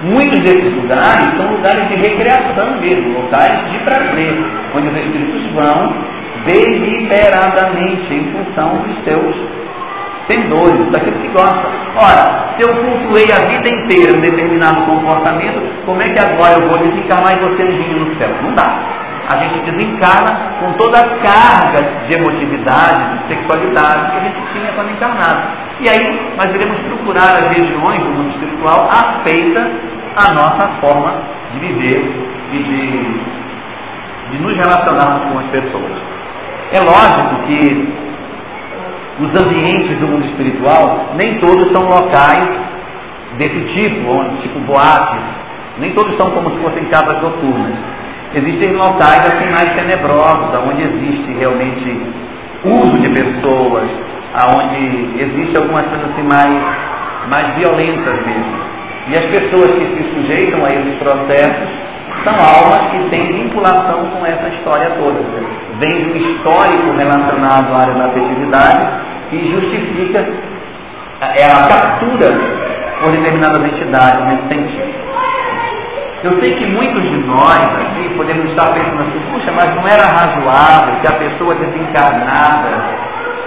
Muitos desses lugares são lugares de recreação mesmo, locais de prazer, onde os espíritos vão deliberadamente em função dos seus pendores, daquilo que gosta. Ora, se eu cultuei a vida inteira um determinado comportamento, como é que agora eu vou desencarnar e você anjinho no céu? Não dá. A gente desencarna com toda a carga de emotividade, de sexualidade que a gente tinha quando encarnado. E aí nós iremos procurar as regiões do mundo espiritual afeitas à nossa forma de viver e de de nos relacionarmos com as pessoas. É lógico que os ambientes do mundo espiritual, nem todos são locais desse tipo, onde, tipo boates, nem todos são como se fossem casas noturnas. Existem locais assim mais tenebrosos, onde existe realmente uso de pessoas, aonde existe algumas coisas assim mais, mais violentas mesmo. E as pessoas que se sujeitam a esses processos são almas que têm vinculação com essa história toda. Vem um histórico relacionado à área da afetividade que justifica é a captura por determinadas entidades nesse sentido. Eu sei que muitos de nós aqui podemos estar pensando assim, puxa, mas não era razoável que a pessoa desencarnada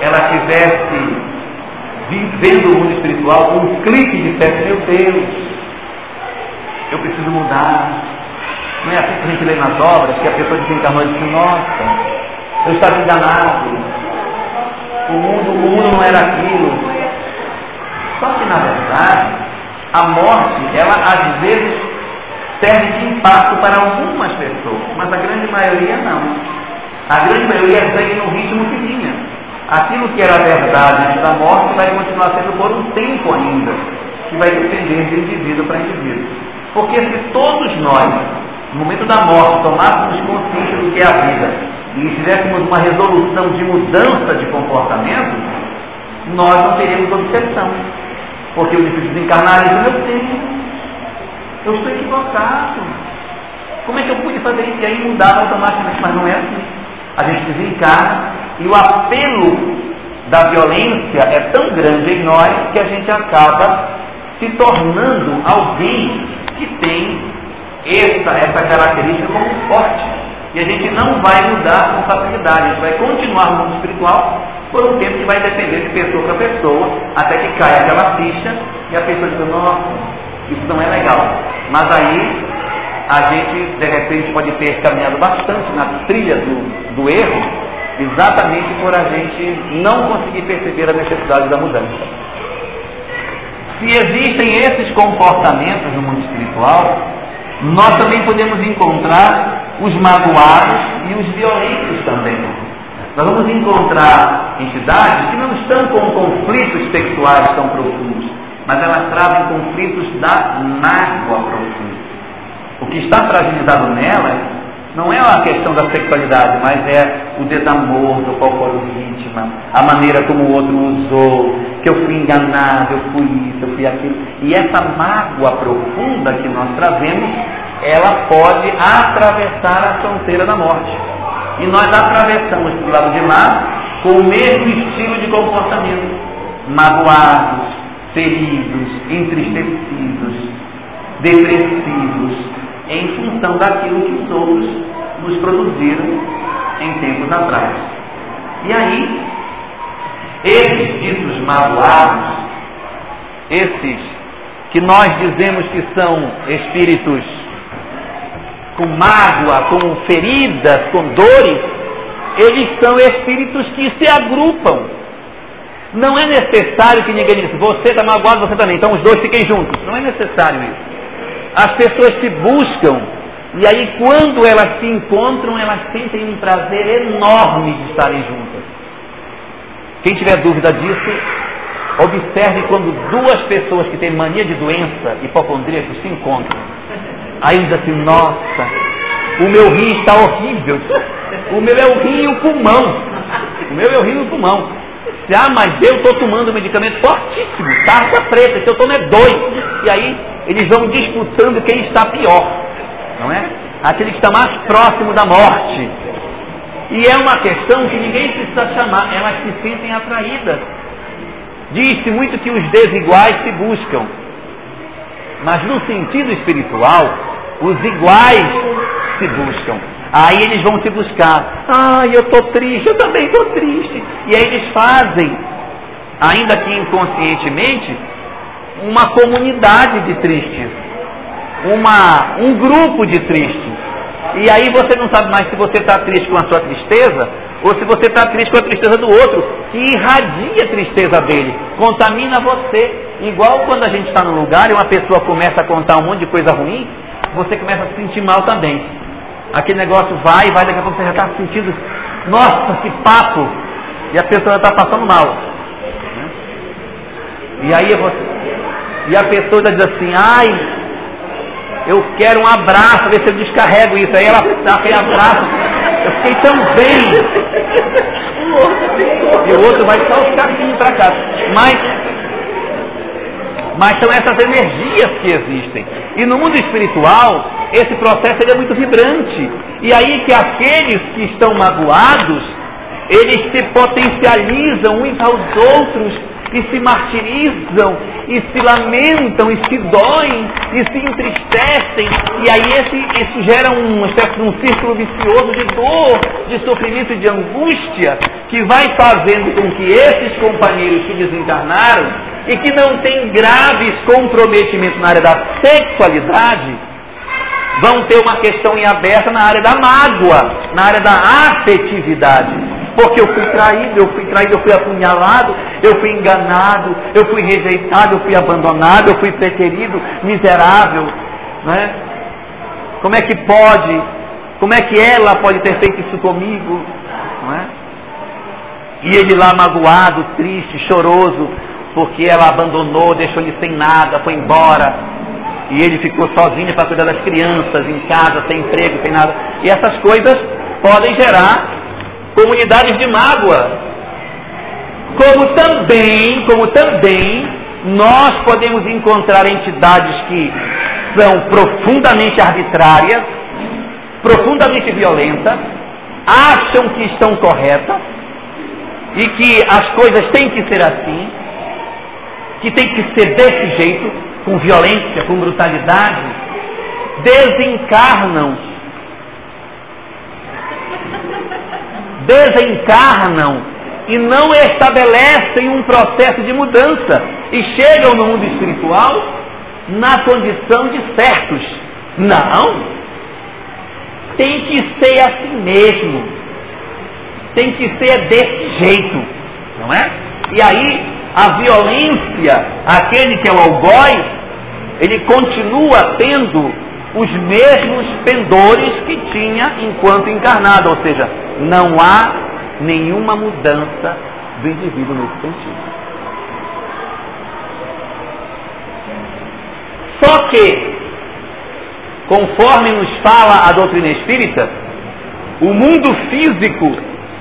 ela tivesse vivendo o mundo espiritual com um clique de fé, meu Deus, eu preciso mudar. Não é assim que a gente lê nas obras, que a pessoa desencarnou e disse, nossa, eu estava enganado. O mundo, o mundo não era aquilo. Só que na verdade, a morte, ela às vezes serve de impacto para algumas pessoas, mas a grande maioria não. A grande maioria segue no ritmo que vinha aquilo que era verdade da morte vai continuar sendo por um tempo ainda, que vai depender de indivíduo para indivíduo. Porque se todos nós, no momento da morte, tomássemos consciência do que é a vida e fizéssemos uma resolução de mudança de comportamento, nós não teríamos obsessão. Porque o difícil desencarnar isso eu tenho. Eu estou equivocado. Como é que eu pude fazer isso? E aí mudar automaticamente, mas não é assim. A gente desencarna e o apelo da violência é tão grande em nós que a gente acaba se tornando alguém que tem essa, essa característica como forte. E a gente não vai mudar com facilidade, a gente vai continuar no mundo espiritual por um tempo que vai depender de pessoa para pessoa, até que caia aquela ficha e a pessoa diz, nossa, isso não é legal. Mas aí a gente, de repente, pode ter caminhado bastante na trilha do, do erro exatamente por a gente não conseguir perceber a necessidade da mudança. Se existem esses comportamentos no mundo espiritual, nós também podemos encontrar os magoados e os violentos também. Nós vamos encontrar entidades que não estão com conflitos sexuais tão profundos, mas elas trazem conflitos da mágoa profunda. O que está fragilizado nelas não é uma questão da sexualidade, mas é o desamor do qual foi vítima, a maneira como o outro usou, que eu fui enganado, eu fui isso, eu fui aquilo. E essa mágoa profunda que nós trazemos, ela pode atravessar a fronteira da morte. E nós atravessamos do lado de lá com o mesmo estilo de comportamento, magoados, feridos, entristecidos, depressivos, em função daquilo que os outros nos produziram em tempos atrás. E aí, esses ditos magoados, esses que nós dizemos que são espíritos com mágoa, com feridas, com dores, eles são espíritos que se agrupam. Não é necessário que ninguém diga, você está magoado, você também, então os dois fiquem juntos. Não é necessário isso as pessoas se buscam e aí quando elas se encontram, elas sentem um prazer enorme de estarem juntas. Quem tiver dúvida disso, observe quando duas pessoas que têm mania de doença, hipocondríacos, se encontram. Aí diz assim, nossa, o meu rim está horrível. O meu é o rim e o pulmão. O meu é o rim e o pulmão. Ah, mas eu estou tomando um medicamento fortíssimo, tarja preta, se eu tomo é dois. E aí eles vão disputando quem está pior, não é? Aquele que está mais próximo da morte. E é uma questão que ninguém precisa chamar, elas se sentem atraídas. Diz-se muito que os desiguais se buscam. Mas no sentido espiritual, os iguais se buscam. Aí eles vão se buscar. Ai, eu estou triste, eu também estou triste. E aí eles fazem, ainda que inconscientemente, uma comunidade de tristes, uma, um grupo de tristes. E aí você não sabe mais se você está triste com a sua tristeza ou se você está triste com a tristeza do outro, que irradia a tristeza dele, contamina você. Igual quando a gente está num lugar e uma pessoa começa a contar um monte de coisa ruim, você começa a se sentir mal também. aquele negócio vai vai, daqui a pouco você já está sentindo, nossa, que papo! E a pessoa está passando mal. E aí você. E a pessoa dizendo assim, ai, eu quero um abraço, ver se eu descarrego isso. Aí ela dá aquele abraço. Eu fiquei tão bem. E o outro vai só os caminhos para casa. Mas, mas são essas energias que existem. E no mundo espiritual, esse processo é muito vibrante. E aí que aqueles que estão magoados, eles se potencializam uns aos outros e se martirizam, e se lamentam, e se doem, e se entristecem, e aí esse, isso gera um, um círculo vicioso de dor, de sofrimento e de angústia, que vai fazendo com que esses companheiros que desencarnaram e que não têm graves comprometimentos na área da sexualidade, vão ter uma questão em aberta na área da mágoa, na área da afetividade porque eu fui traído, eu fui traído, eu fui apunhalado, eu fui enganado, eu fui rejeitado, eu fui abandonado, eu fui preterido, miserável, né? Como é que pode? Como é que ela pode ter feito isso comigo? Não é? E ele lá magoado, triste, choroso, porque ela abandonou, deixou ele sem nada, foi embora. E ele ficou sozinho para cuidar das crianças, em casa, sem emprego, sem nada. E essas coisas podem gerar comunidades de mágoa. Como também, como também nós podemos encontrar entidades que são profundamente arbitrárias, profundamente violentas, acham que estão corretas e que as coisas têm que ser assim, que tem que ser desse jeito, com violência, com brutalidade, desencarnam desencarnam e não estabelecem um processo de mudança e chegam no mundo espiritual na condição de certos. Não! Tem que ser assim mesmo. Tem que ser desse jeito, não é? E aí a violência, aquele que é o algoz, ele continua tendo os mesmos pendores que tinha enquanto encarnado, ou seja, não há nenhuma mudança do indivíduo nesse sentido. Só que, conforme nos fala a doutrina espírita, o mundo físico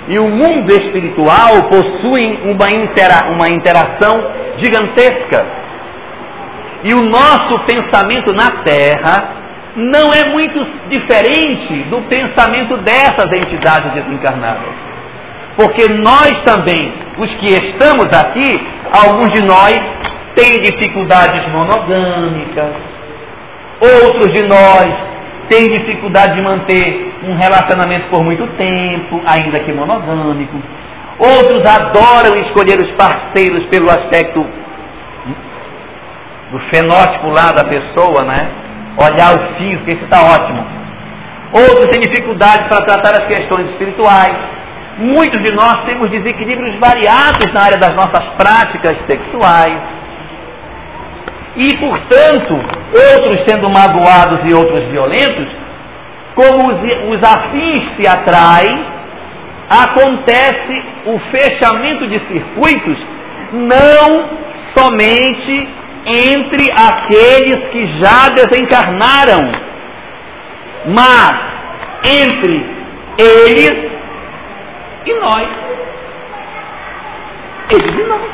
e o mundo espiritual possuem uma, intera uma interação gigantesca. E o nosso pensamento na Terra não é muito diferente do pensamento dessas entidades desencarnadas. Porque nós também, os que estamos aqui, alguns de nós têm dificuldades monogâmicas, outros de nós têm dificuldade de manter um relacionamento por muito tempo, ainda que monogâmico. Outros adoram escolher os parceiros pelo aspecto do fenótipo lá da pessoa, né? Olhar o físico, isso está ótimo. Outros têm dificuldades para tratar as questões espirituais. Muitos de nós temos desequilíbrios variados na área das nossas práticas sexuais. E, portanto, outros sendo magoados e outros violentos, como os, os afins se atraem, acontece o fechamento de circuitos não somente entre aqueles que já desencarnaram, mas entre eles e nós. Eles e nós.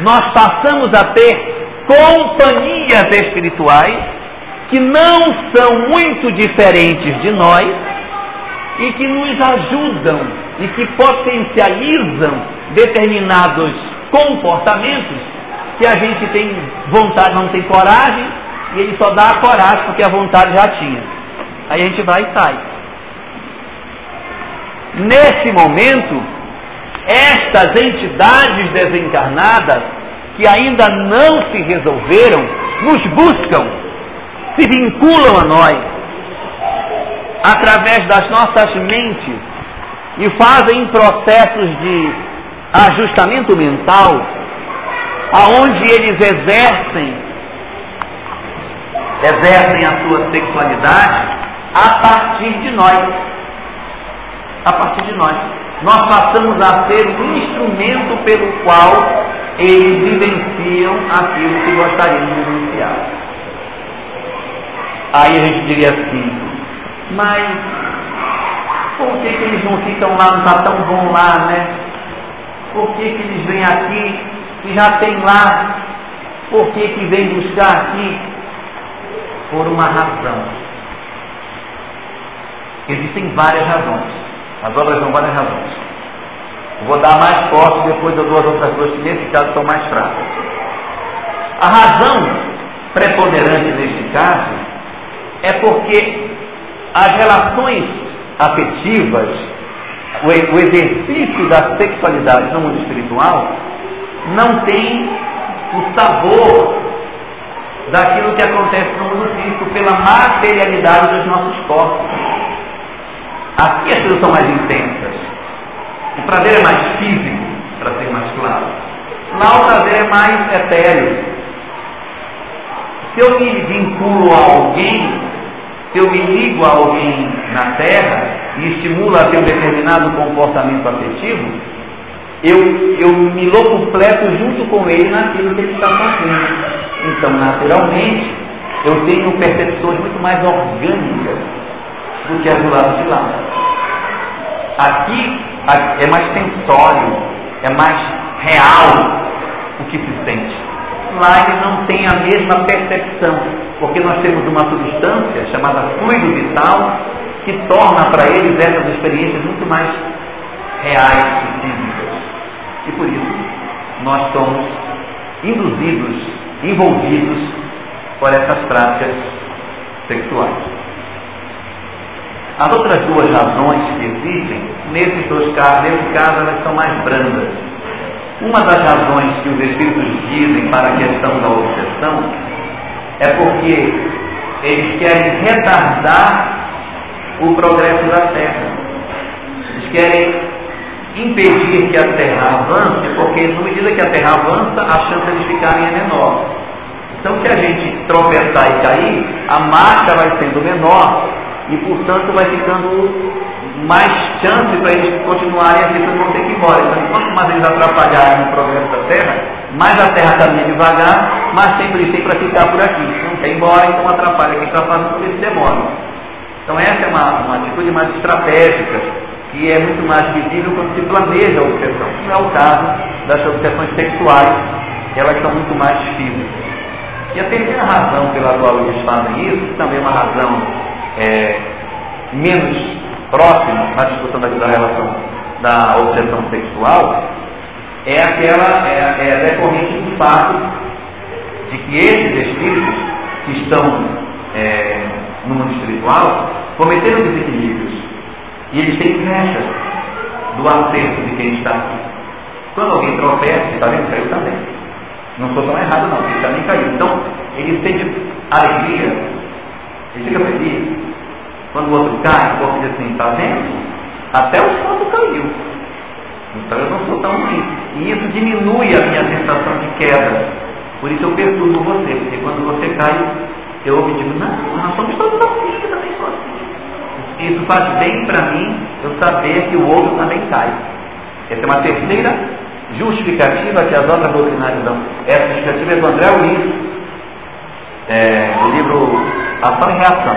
Nós passamos a ter companhias espirituais que não são muito diferentes de nós e que nos ajudam e que potencializam determinados comportamentos que a gente tem vontade, não tem coragem, e ele só dá a coragem porque a vontade já tinha. Aí a gente vai e sai. Nesse momento, estas entidades desencarnadas, que ainda não se resolveram, nos buscam, se vinculam a nós, através das nossas mentes, e fazem processos de ajustamento mental aonde eles exercem, exercem a sua sexualidade a partir de nós. A partir de nós. Nós passamos a ser o instrumento pelo qual eles vivenciam aquilo que gostariam de vivenciar. Aí a gente diria assim, mas por que, que eles não ficam lá, não está tão bom lá, né? Por que, que eles vêm aqui e já tem lá? Por que, que vem buscar aqui? Por uma razão. Existem várias razões. As obras são várias razões. Vou dar mais forte, depois eu dou as outras duas que nesse caso são mais fracas. A razão preponderante neste caso é porque as relações afetivas, o exercício da sexualidade no mundo espiritual, não tem o sabor daquilo que acontece no mundo físico pela materialidade dos nossos corpos. Aqui as coisas são mais intensas. O prazer é mais físico, para ser mais claro. Lá o prazer é mais etéreo. Se eu me vinculo a alguém, se eu me ligo a alguém na Terra e estimulo a ter um determinado comportamento afetivo, eu, eu me locupleto junto com ele naquilo que ele está fazendo. Então, naturalmente, eu tenho percepções muito mais orgânicas do que as do lado de lá. Aqui é mais sensório, é mais real o que se sente. Lá ele não tem a mesma percepção, porque nós temos uma substância chamada fluido vital que torna para eles essas experiências muito mais reais físicas. E por isso nós somos induzidos, envolvidos por essas práticas sexuais. As outras duas razões que existem, nesses dois casos, nesse caso, elas são mais brandas. Uma das razões que os espíritos dizem para a questão da obsessão é porque eles querem retardar o progresso da Terra. Eles querem impedir que a Terra avance, porque na medida que a Terra avança, a chance de ficarem é menor. Então, se a gente tropeçar e cair, a marcha vai sendo menor e, portanto, vai ficando mais chance para eles continuarem assim, para não ter que ir embora. Então, quanto mais eles atrapalharem o progresso da Terra, mais a Terra caminha devagar, mais tempo eles têm para ficar por aqui. Não quer ir embora, então atrapalha quem está fazendo, por isso demora. Então, essa é uma, uma atitude mais estratégica, que é muito mais visível quando se planeja a obsessão. Não é o caso das obsessões sexuais, elas são muito mais físicas. E a terceira razão pela qual eles fazem isso, também é uma razão é, menos próxima na discussão da, da relação da obsessão sexual, é aquela, é, é decorrente do fato de que esses espíritos que estão é, no mundo espiritual cometeram desequilíbrios e eles têm inveja do acerto de quem está aqui. Quando alguém tropeça, está vendo? Caiu também. Não sou tão errado não, porque também caiu. Então, ele sente alegria, ele fica feliz. Quando o outro cai, o corpo diz assim, está vendo? Até o santo caiu. Então eu não sou tão ruim. E isso diminui a minha sensação de queda. Por isso eu perturbo você, porque quando você cai, eu digo, não, nós somos todos assim, que também sou assim. Isso faz bem para mim eu saber que o outro também cai. Essa é uma terceira justificativa que as obras doutrinárias dão. Essa justificativa é do André Luiz, é, o livro Ação e Reação.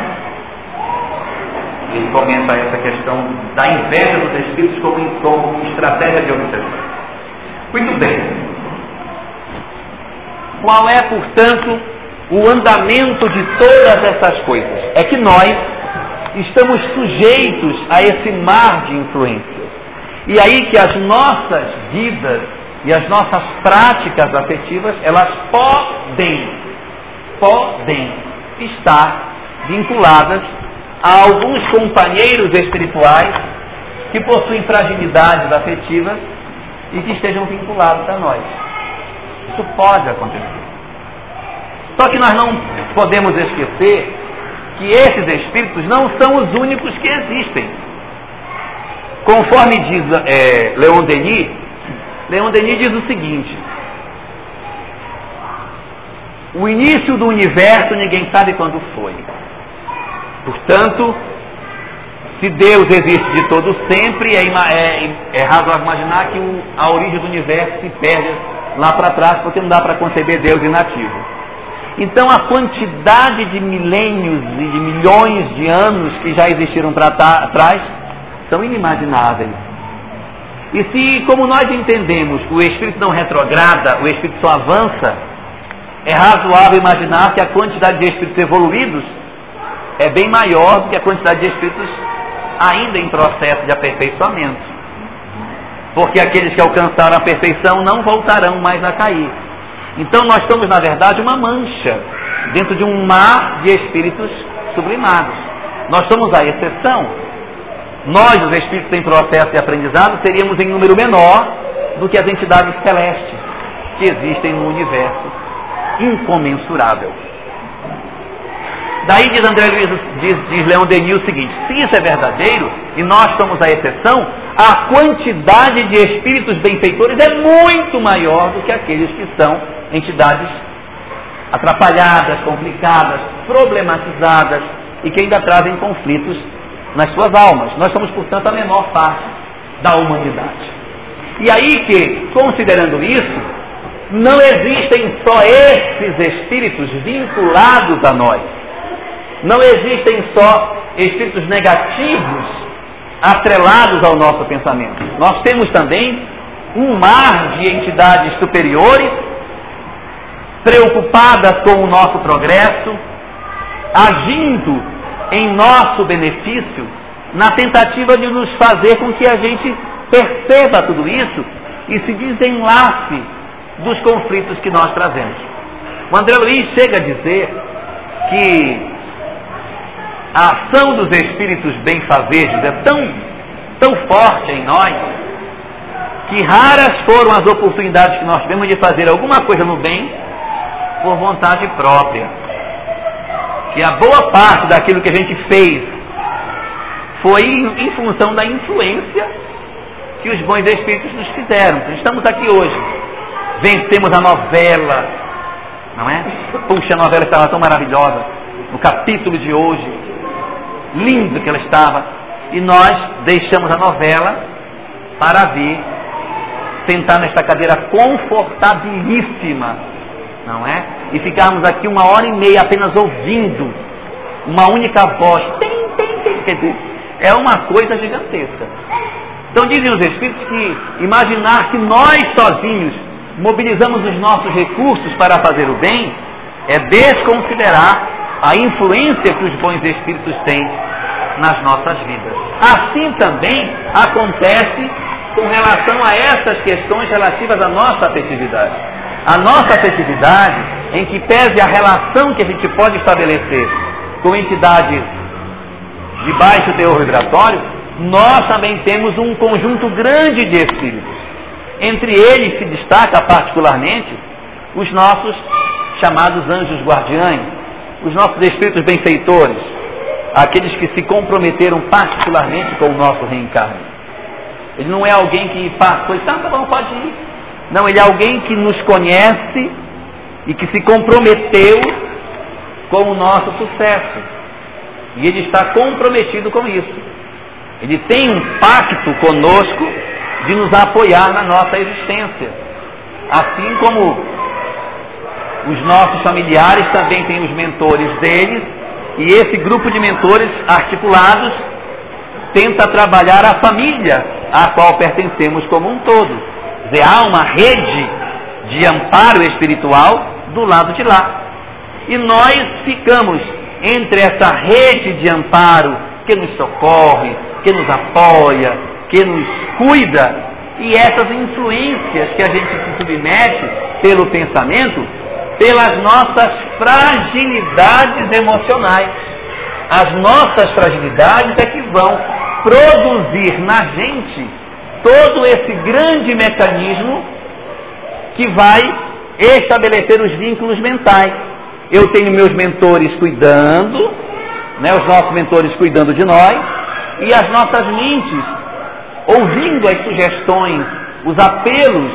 Ele comenta essa questão da inveja dos espíritos como, como estratégia de obsessão. Muito bem. Qual é, portanto, o andamento de todas essas coisas? É que nós estamos sujeitos a esse mar de influências. E aí que as nossas vidas e as nossas práticas afetivas, elas podem, podem estar vinculadas a alguns companheiros espirituais que possuem fragilidades afetivas e que estejam vinculados a nós. Isso pode acontecer. Só que nós não podemos esquecer que esses espíritos não são os únicos que existem. Conforme diz é, Leon Denis, Leon Denis diz o seguinte: o início do universo ninguém sabe quando foi. Portanto, se Deus existe de todo sempre, é, é, é razoável imaginar que o, a origem do universo se perde lá para trás, porque não dá para conceber Deus inativo. Então, a quantidade de milênios e de milhões de anos que já existiram para trás são inimagináveis. E se, como nós entendemos, o Espírito não retrograda, o Espírito só avança, é razoável imaginar que a quantidade de Espíritos evoluídos é bem maior do que a quantidade de Espíritos ainda em processo de aperfeiçoamento. Porque aqueles que alcançaram a perfeição não voltarão mais a cair. Então nós somos, na verdade, uma mancha dentro de um mar de espíritos sublimados. Nós somos a exceção. Nós, os espíritos em processo de aprendizado, seríamos em número menor do que as entidades celestes que existem no universo incomensurável. Daí diz André Luiz, diz, diz Leão Denis o seguinte: se isso é verdadeiro e nós somos a exceção, a quantidade de espíritos benfeitores é muito maior do que aqueles que são entidades atrapalhadas, complicadas, problematizadas e que ainda trazem conflitos nas suas almas. Nós somos, portanto, a menor parte da humanidade. E aí que, considerando isso, não existem só esses espíritos vinculados a nós. Não existem só espíritos negativos atrelados ao nosso pensamento. Nós temos também um mar de entidades superiores preocupadas com o nosso progresso, agindo em nosso benefício, na tentativa de nos fazer com que a gente perceba tudo isso e se desenlace dos conflitos que nós trazemos. O André Luiz chega a dizer que a ação dos espíritos benfazejos é tão, tão forte em nós que raras foram as oportunidades que nós tivemos de fazer alguma coisa no bem por vontade própria. Que a boa parte daquilo que a gente fez foi em, função da influência que os bons espíritos nos fizeram. Estamos aqui hoje. Vencemos a novela, não é? Puxa, a novela estava tão maravilhosa. No capítulo de hoje, lindo que ela estava. E nós deixamos a novela para vir sentar nesta cadeira confortabilíssima não é? E ficarmos aqui uma hora e meia apenas ouvindo uma única voz. Tem, tem, tem. Quer dizer, é uma coisa gigantesca. Então dizem os Espíritos que imaginar que nós sozinhos mobilizamos os nossos recursos para fazer o bem é desconsiderar a influência que os bons Espíritos têm nas nossas vidas. Assim também acontece com relação a essas questões relativas à nossa afetividade a nossa afetividade, em que pese a relação que a gente pode estabelecer com entidades de baixo teor vibratório, nós também temos um conjunto grande de espíritos. Entre eles se destaca particularmente os nossos chamados anjos guardiães, os nossos espíritos benfeitores, aqueles que se comprometeram particularmente com o nosso reencarno. Ele não é alguém que passou e tá, tá bom, pode ir. Não, ele é alguém que nos conhece e que se comprometeu com o nosso sucesso. E ele está comprometido com isso. Ele tem um pacto conosco de nos apoiar na nossa existência. Assim como os nossos familiares também têm os mentores deles, e esse grupo de mentores articulados tenta trabalhar a família a qual pertencemos como um todo dizer, há uma rede de amparo espiritual do lado de lá. E nós ficamos entre essa rede de amparo que nos socorre, que nos apoia, que nos cuida, e essas influências que a gente se submete pelo pensamento, pelas nossas fragilidades emocionais. As nossas fragilidades é que vão produzir na gente todo esse grande mecanismo que vai estabelecer os vínculos mentais. Eu tenho meus mentores cuidando, né, os nossos mentores cuidando de nós, e as nossas mentes ouvindo as sugestões, os apelos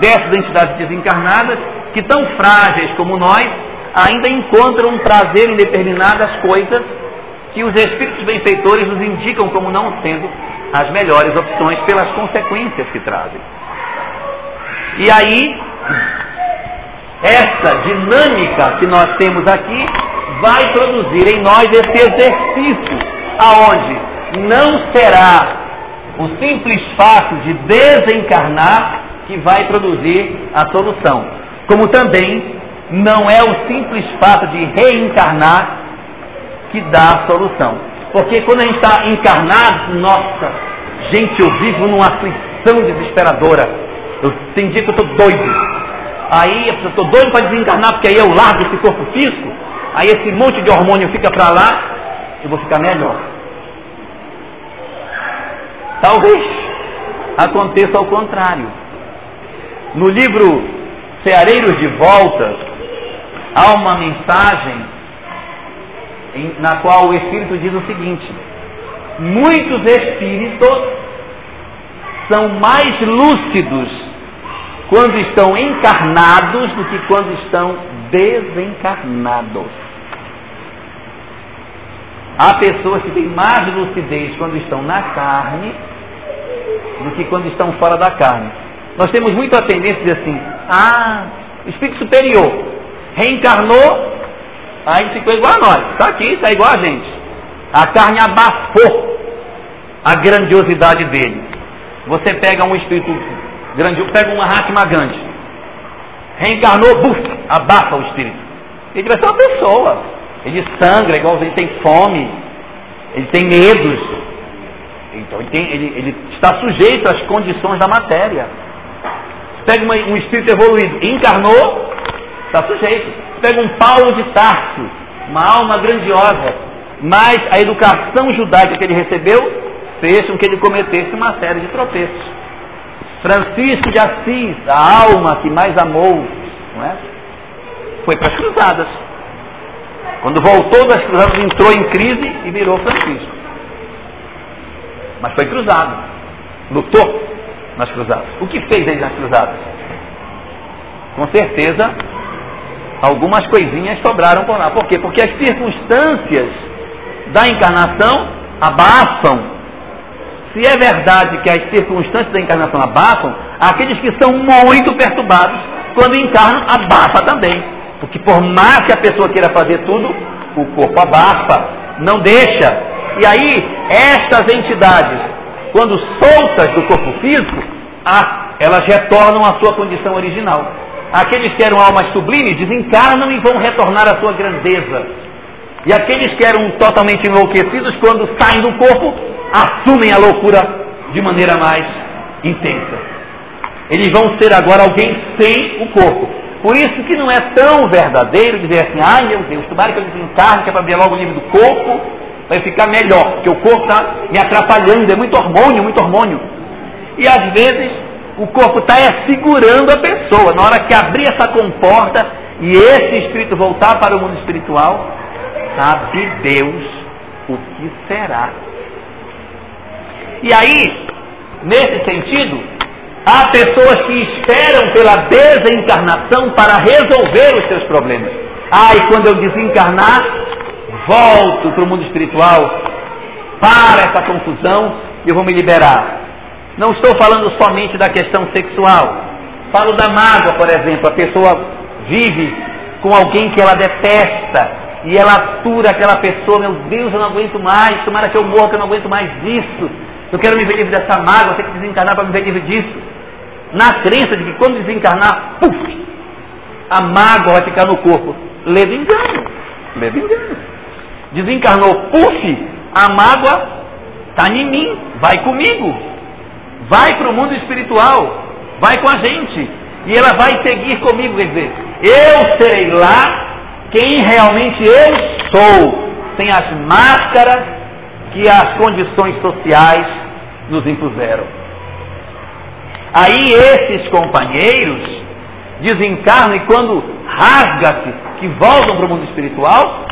dessas entidades desencarnadas, que tão frágeis como nós, ainda encontram um prazer em determinadas coisas que os espíritos benfeitores nos indicam como não sendo as melhores opções pelas consequências que trazem. E aí, essa dinâmica que nós temos aqui vai produzir em nós esse exercício, aonde não será o simples fato de desencarnar que vai produzir a solução, como também não é o simples fato de reencarnar que dá a solução. Porque quando a gente está encarnado, nossa, gente, eu vivo numa aflição desesperadora. Eu, tem dia que eu estou doido. Aí eu estou doido para desencarnar, porque aí eu largo esse corpo físico. Aí esse monte de hormônio fica para lá, eu vou ficar melhor. Talvez aconteça ao contrário. No livro Ceareiros de Volta, há uma mensagem em, na qual o Espírito diz o seguinte: muitos espíritos são mais lúcidos quando estão encarnados do que quando estão desencarnados. Há pessoas que têm mais lucidez quando estão na carne do que quando estão fora da carne. Nós temos muito a tendência de dizer assim: ah, espírito superior reencarnou, aí ficou igual a nós. Está aqui, está igual a gente. A carne abafou a grandiosidade dele. Você pega um espírito grandioso, pega um Mahatma Gandhi, reencarnou, buf, abafa o espírito. Ele vai ser uma pessoa. Ele sangra, igual ele tem fome, ele tem medos. Então ele, tem, ele, ele está sujeito às condições da matéria. Pega uma, um espírito evoluído, encarnou, está sujeito. Pega um Paulo de Tarso, uma alma grandiosa, mas a educação judaica que ele recebeu fez com que ele cometesse uma série de tropeços. Francisco de Assis, a alma que mais amou, não é? foi para as cruzadas. Quando voltou das cruzadas, entrou em crise e virou Francisco. Mas foi cruzado. Lutou nas cruzadas. O que fez ele nas cruzadas? Com certeza, algumas coisinhas sobraram por lá. Por quê? Porque as circunstâncias da encarnação abafam. Se é verdade que as circunstâncias da encarnação abafam, aqueles que são muito perturbados, quando encarnam, abafa também. Porque por mais que a pessoa queira fazer tudo, o corpo abafa, não deixa. E aí, estas entidades, quando soltas do corpo físico, elas retornam à sua condição original. Aqueles que eram almas sublimes desencarnam e vão retornar à sua grandeza. E aqueles que eram totalmente enlouquecidos, quando saem do corpo, assumem a loucura de maneira mais intensa. Eles vão ser agora alguém sem o corpo. Por isso que não é tão verdadeiro dizer assim, ai meu Deus, tomara que eu desencarne, que é para ver logo o nível do corpo, vai ficar melhor, porque o corpo está me atrapalhando, é muito hormônio, muito hormônio. E às vezes o corpo está segurando a pessoa. Na hora que abrir essa comporta e esse espírito voltar para o mundo espiritual, sabe Deus o que será. E aí, nesse sentido, há pessoas que esperam pela desencarnação para resolver os seus problemas. Ah, e quando eu desencarnar, volto para o mundo espiritual, para essa confusão e eu vou me liberar. Não estou falando somente da questão sexual. Falo da mágoa, por exemplo. A pessoa vive com alguém que ela detesta e ela atura aquela pessoa. Meu Deus, eu não aguento mais. Tomara que eu morra, que eu não aguento mais disso. Eu quero me ver livre dessa mágoa, eu tenho que desencarnar para me ver livre disso. Na crença de que quando desencarnar, puf, a mágoa vai ficar no corpo. Leve engano. Leve engano. Desencarnou, puf, a mágoa está em mim, vai comigo vai para o mundo espiritual, vai com a gente, e ela vai seguir comigo, quer dizer, eu serei lá quem realmente eu sou, sem as máscaras que as condições sociais nos impuseram. Aí esses companheiros desencarnam e quando rasga-se, que voltam para o mundo espiritual,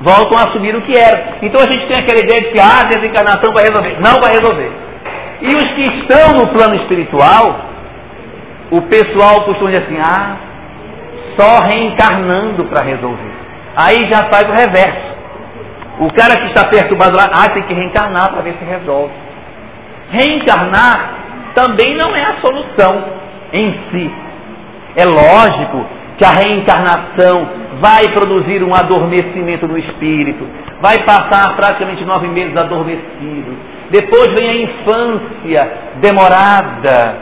voltam a assumir o que era. Então a gente tem aquela ideia de que a desencarnação vai resolver. Não vai resolver. E os que estão no plano espiritual, o pessoal costuma dizer assim, ah, só reencarnando para resolver. Aí já faz o reverso. O cara que está perturbado lá, ah, tem que reencarnar para ver se resolve. Reencarnar também não é a solução em si. É lógico que a reencarnação vai produzir um adormecimento no espírito, vai passar praticamente nove meses adormecido. Depois vem a infância demorada,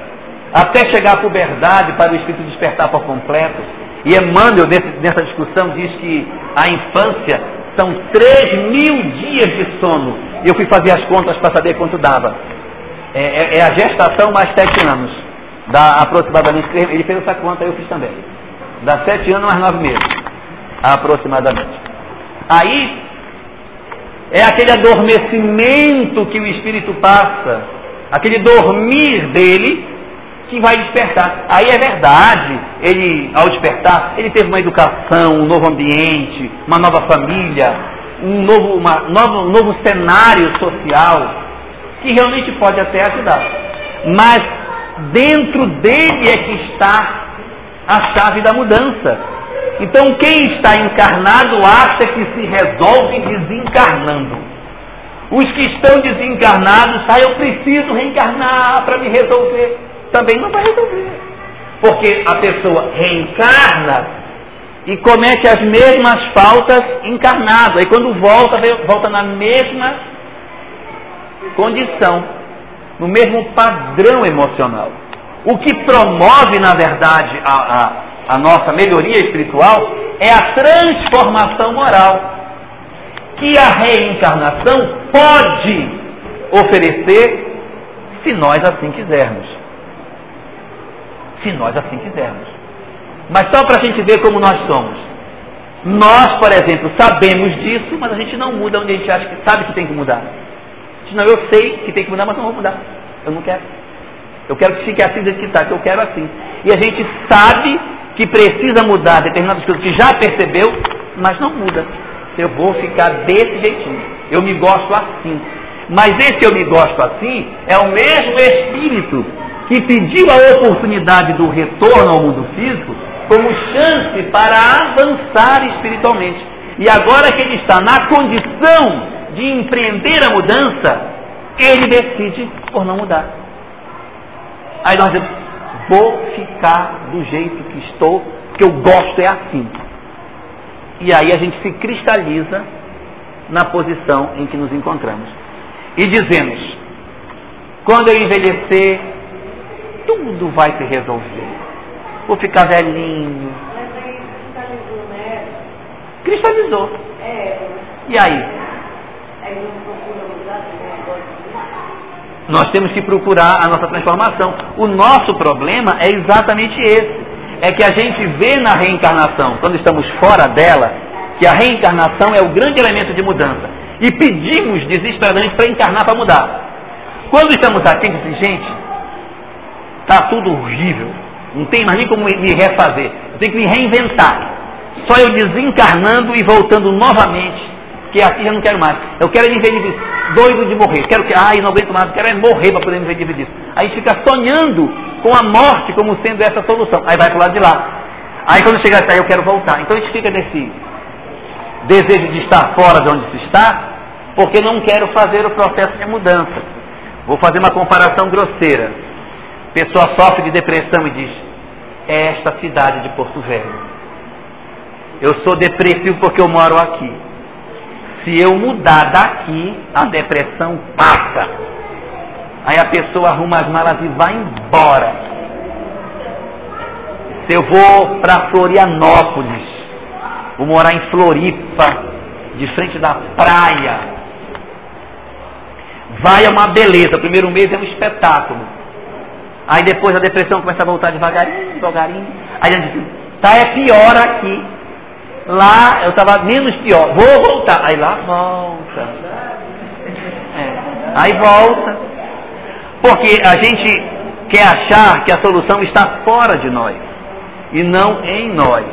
até chegar à puberdade para o espírito despertar por completo. E Emmanuel, nessa discussão, diz que a infância são três mil dias de sono. Eu fui fazer as contas para saber quanto dava. É, é, é, a gestação mais sete anos. Dá aproximadamente. Ele fez essa conta, eu fiz também. Dá sete anos mais nove meses. Aproximadamente. Aí é aquele adormecimento que o espírito passa, aquele dormir dele que vai despertar. Aí é verdade, ele, ao despertar, ele teve uma educação, um novo ambiente, uma nova família, um novo, uma, novo, um novo cenário social, que realmente pode até ajudar. Mas dentro dele é que está a chave da mudança. Então quem está encarnado acha que se resolve desencarnando. Os que estão desencarnados, ah, eu preciso reencarnar para me resolver também não vai resolver. Porque a pessoa reencarna e comete as mesmas faltas encarnado. Aí quando volta, volta na mesma condição, no mesmo padrão emocional. O que promove, na verdade, a, a, a nossa melhoria espiritual é a transformação moral. Que a reencarnação pode oferecer se nós assim quisermos se nós assim quisermos. Mas só para a gente ver como nós somos. Nós, por exemplo, sabemos disso, mas a gente não muda onde a gente acha que sabe que tem que mudar. Não, eu sei que tem que mudar, mas não vou mudar. Eu não quero. Eu quero que fique assim do que está, que eu quero assim. E a gente sabe que precisa mudar determinadas coisas que já percebeu, mas não muda. Eu vou ficar desse jeitinho. Eu me gosto assim. Mas esse eu me gosto assim é o mesmo espírito que pediu a oportunidade do retorno ao mundo físico como chance para avançar espiritualmente. E agora que ele está na condição de empreender a mudança, ele decide por não mudar. Aí nós dizemos, vou ficar do jeito que estou, que eu gosto é assim. E aí a gente se cristaliza na posição em que nos encontramos. E dizemos, quando eu envelhecer, tudo vai se resolver. Vou ficar velhinho. Mas aí cristalizou, né? Cristalizou. É. E aí? Não Nós temos que procurar a nossa transformação. O nosso problema é exatamente esse. É que a gente vê na reencarnação, quando estamos fora dela, que a reencarnação é o grande elemento de mudança. E pedimos desesperadamente para encarnar para mudar. Quando estamos aqui, gente, Está tudo horrível. Não tem mais nem como me refazer. Eu tenho que me reinventar. Só eu desencarnando e voltando novamente. Porque aqui já não quero mais. Eu quero me ver doido de morrer. Quero que, ai, não aguento mais. Quero é morrer para poder me ver disso. Aí fica sonhando com a morte como sendo essa solução. Aí vai para o lado de lá. Aí quando chega até eu quero voltar. Então a gente fica nesse desejo de estar fora de onde se está, porque não quero fazer o processo de mudança. Vou fazer uma comparação grosseira pessoa sofre de depressão e diz: É esta cidade de Porto Velho. Eu sou depressivo porque eu moro aqui. Se eu mudar daqui, a depressão passa. Aí a pessoa arruma as malas e vai embora. Se eu vou para Florianópolis, vou morar em Floripa, de frente da praia. Vai é uma beleza. O primeiro mês é um espetáculo. Aí depois a depressão começa a voltar devagarinho, devagarinho. Aí a gente diz, tá é pior aqui. Lá eu estava menos pior, vou voltar. Aí lá volta. É. Aí volta. Porque a gente quer achar que a solução está fora de nós e não em nós.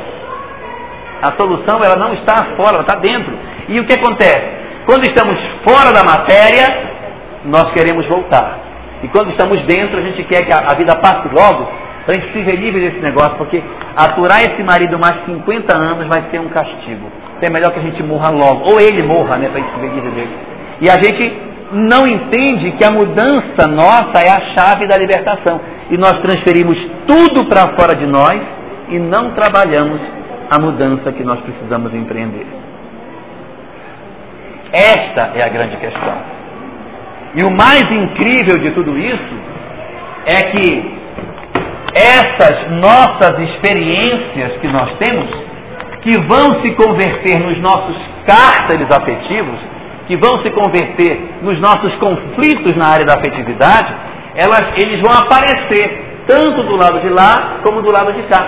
A solução ela não está fora, ela está dentro. E o que acontece? Quando estamos fora da matéria, nós queremos voltar. E quando estamos dentro, a gente quer que a, a vida passe logo, para a gente se ver livre desse negócio, porque aturar esse marido mais 50 anos vai ser um castigo. é melhor que a gente morra logo. Ou ele morra, né, para a gente seguir dele. E a gente não entende que a mudança nossa é a chave da libertação. E nós transferimos tudo para fora de nós e não trabalhamos a mudança que nós precisamos empreender. Esta é a grande questão. E o mais incrível de tudo isso é que essas nossas experiências que nós temos, que vão se converter nos nossos cárceres afetivos, que vão se converter nos nossos conflitos na área da afetividade, elas, eles vão aparecer tanto do lado de lá como do lado de cá.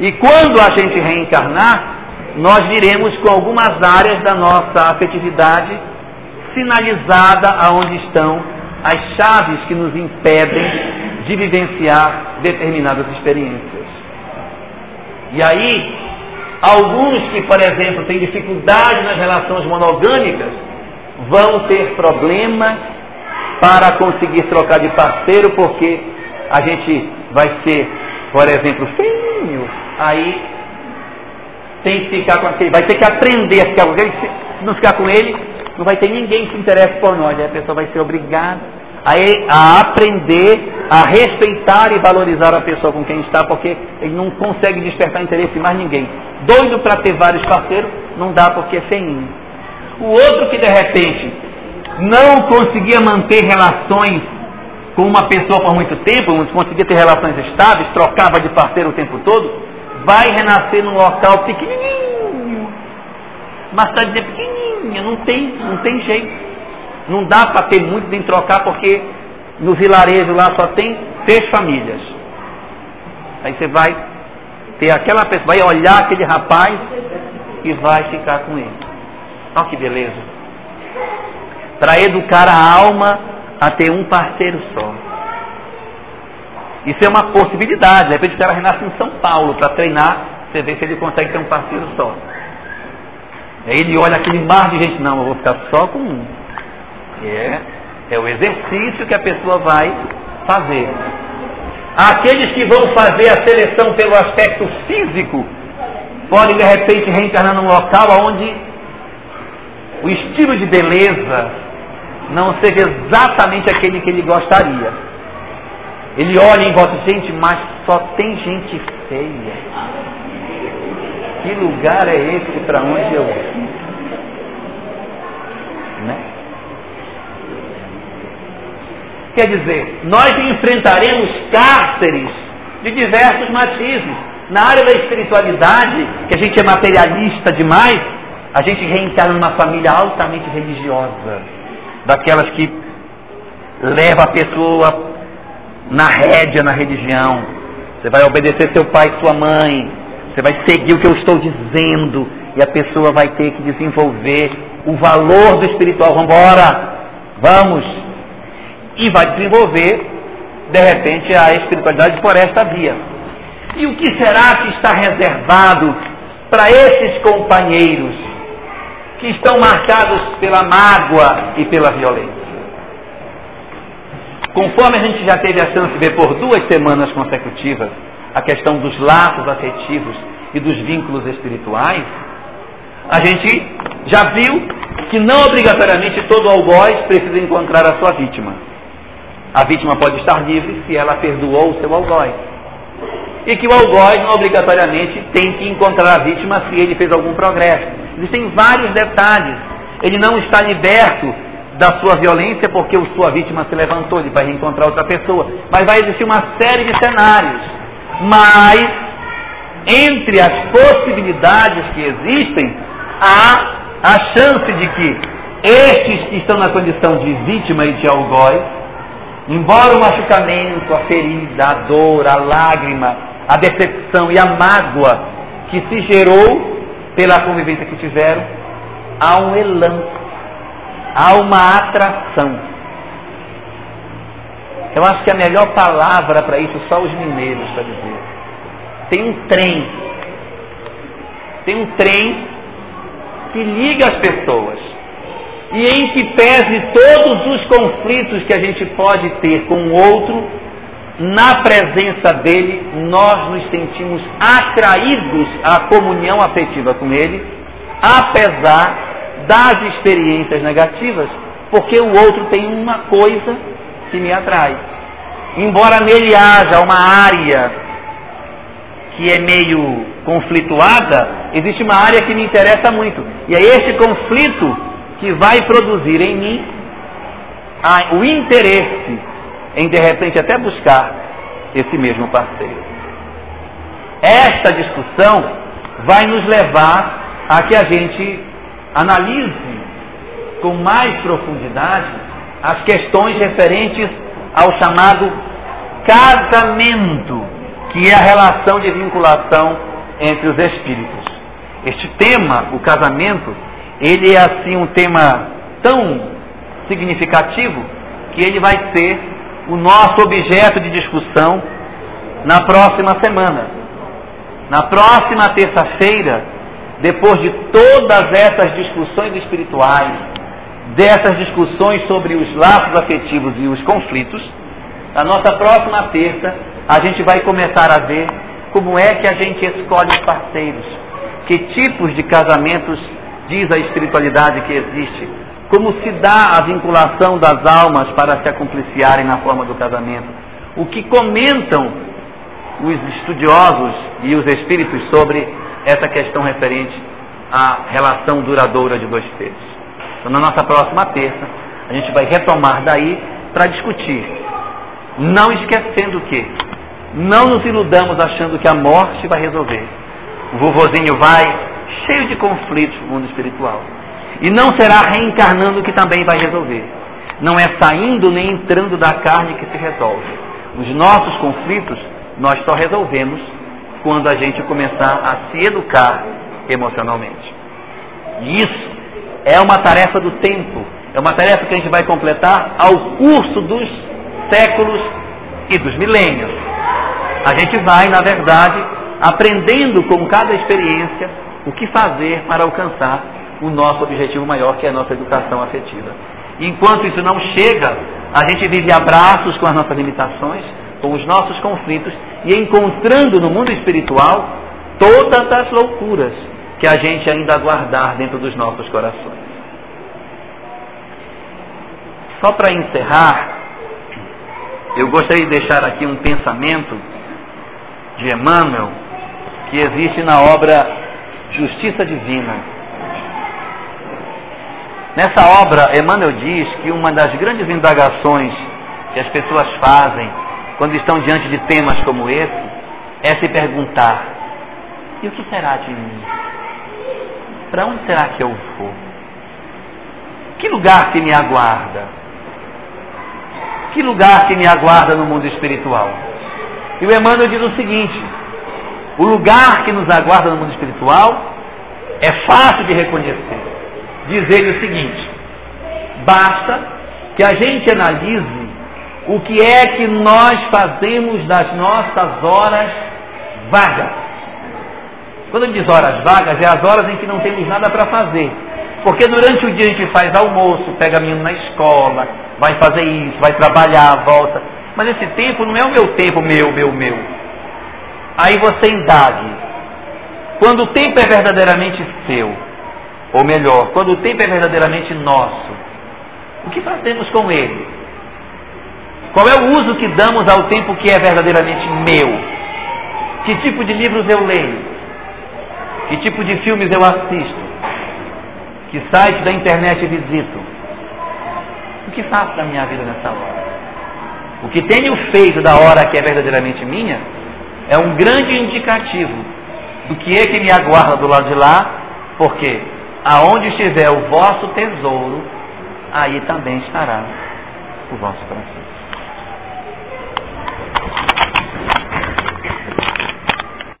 E quando a gente reencarnar, nós viremos com algumas áreas da nossa afetividade sinalizada aonde estão as chaves que nos impedem de vivenciar determinadas experiências. E aí, alguns que, por exemplo, têm dificuldade nas relações monogâmicas, vão ter problemas para conseguir trocar de parceiro, porque a gente vai ser, por exemplo, feinho. Aí tem que ficar com aquele, vai ter que aprender a ficar com ele, se não ficar com ele, não vai ter ninguém que se interesse por nós, aí a pessoa vai ser obrigada a, aprender a respeitar e valorizar a pessoa com quem está, porque ele não consegue despertar interesse em mais ninguém. Doido para ter vários parceiros, não dá porque é feinho. O outro que de repente não conseguia manter relações com uma pessoa por muito tempo, não conseguia ter relações estáveis, trocava de parceiro o tempo todo, vai renascer num local pequenininho, uma cidade pequenininha, não tem, não tem jeito. Não dá para ter muito nem trocar, porque no vilarejo lá só tem seis famílias. Aí você vai ter aquela pessoa, vai olhar aquele rapaz e vai ficar com ele. Olha que beleza. Para educar a alma a ter um parceiro só. Isso é uma possibilidade. De repente o cara renasce em São Paulo para treinar, você vê se ele consegue ter um parceiro só. Aí ele olha aquele mar de gente, não, eu vou ficar só com um. É, é o exercício que a pessoa vai fazer. Aqueles que vão fazer a seleção pelo aspecto físico podem de repente reencarnar num local onde o estilo de beleza não seja exatamente aquele que ele gostaria. Ele olha em volta, gente, mas só tem gente feia. Que lugar é esse para onde eu vou? Né? Quer dizer, nós enfrentaremos cárceres de diversos matizes. Na área da espiritualidade, que a gente é materialista demais, a gente reencarna numa família altamente religiosa, daquelas que leva a pessoa na rédea na religião. Você vai obedecer seu pai e sua mãe, você vai seguir o que eu estou dizendo, e a pessoa vai ter que desenvolver o valor do espiritual. Vamos embora, vamos e vai desenvolver, de repente, a espiritualidade por esta via. E o que será que está reservado para esses companheiros que estão marcados pela mágoa e pela violência? Conforme a gente já teve a chance de ver por duas semanas consecutivas a questão dos laços afetivos e dos vínculos espirituais, a gente já viu que não obrigatoriamente todo algoz precisa encontrar a sua vítima. A vítima pode estar livre se ela perdoou o seu algoz. E que o algoz não obrigatoriamente tem que encontrar a vítima se ele fez algum progresso. Existem vários detalhes. Ele não está liberto da sua violência porque a sua vítima se levantou, ele vai reencontrar outra pessoa. Mas vai existir uma série de cenários. Mas, entre as possibilidades que existem, há a chance de que estes que estão na condição de vítima e de algoz Embora o machucamento, a ferida, a dor, a lágrima, a decepção e a mágoa que se gerou pela convivência que tiveram, há um elan, há uma atração. Eu acho que a melhor palavra para isso só os mineiros para dizer. Tem um trem. Tem um trem que liga as pessoas e em que pese todos os conflitos que a gente pode ter com o outro, na presença dele, nós nos sentimos atraídos à comunhão afetiva com ele apesar das experiências negativas, porque o outro tem uma coisa que me atrai. Embora nele haja uma área que é meio conflituada, existe uma área que me interessa muito. E é esse conflito que vai produzir em mim o interesse em de repente até buscar esse mesmo parceiro. Esta discussão vai nos levar a que a gente analise com mais profundidade as questões referentes ao chamado casamento, que é a relação de vinculação entre os espíritos. Este tema, o casamento, ele é assim um tema tão significativo que ele vai ser o nosso objeto de discussão na próxima semana. Na próxima terça-feira, depois de todas essas discussões espirituais, dessas discussões sobre os laços afetivos e os conflitos, na nossa próxima terça, a gente vai começar a ver como é que a gente escolhe os parceiros, que tipos de casamentos diz a espiritualidade que existe, como se dá a vinculação das almas para se acompliciarem na forma do casamento, o que comentam os estudiosos e os espíritos sobre essa questão referente à relação duradoura de dois seres. Então, na nossa próxima terça, a gente vai retomar daí para discutir. Não esquecendo que não nos iludamos achando que a morte vai resolver. O vovozinho vai cheio de conflitos no mundo espiritual. E não será reencarnando que também vai resolver. Não é saindo nem entrando da carne que se resolve. Os nossos conflitos nós só resolvemos quando a gente começar a se educar emocionalmente. E isso é uma tarefa do tempo, é uma tarefa que a gente vai completar ao curso dos séculos e dos milênios. A gente vai, na verdade, aprendendo com cada experiência o que fazer para alcançar o nosso objetivo maior, que é a nossa educação afetiva. Enquanto isso não chega, a gente vive abraços com as nossas limitações, com os nossos conflitos e encontrando no mundo espiritual todas as loucuras que a gente ainda guardar dentro dos nossos corações. Só para encerrar, eu gostaria de deixar aqui um pensamento de Emmanuel que existe na obra Justiça Divina. Nessa obra, Emmanuel diz que uma das grandes indagações que as pessoas fazem quando estão diante de temas como esse é se perguntar: e o que será de mim? Para onde será que eu vou? Que lugar que me aguarda? Que lugar que me aguarda no mundo espiritual? E o Emmanuel diz o seguinte: o lugar que nos aguarda no mundo espiritual é fácil de reconhecer. Diz ele o seguinte: basta que a gente analise o que é que nós fazemos das nossas horas vagas. Quando ele diz horas vagas, é as horas em que não temos nada para fazer. Porque durante o dia a gente faz almoço, pega menino na escola, vai fazer isso, vai trabalhar, volta. Mas esse tempo não é o meu tempo, meu, meu, meu. Aí você indague. Quando o tempo é verdadeiramente seu, ou melhor, quando o tempo é verdadeiramente nosso, o que fazemos com ele? Qual é o uso que damos ao tempo que é verdadeiramente meu? Que tipo de livros eu leio? Que tipo de filmes eu assisto? Que site da internet visito? O que faço da minha vida nessa hora? O que tenho feito da hora que é verdadeiramente minha é um grande indicativo do que é que me aguarda do lado de lá, porque aonde estiver o vosso tesouro, aí também estará o vosso coração.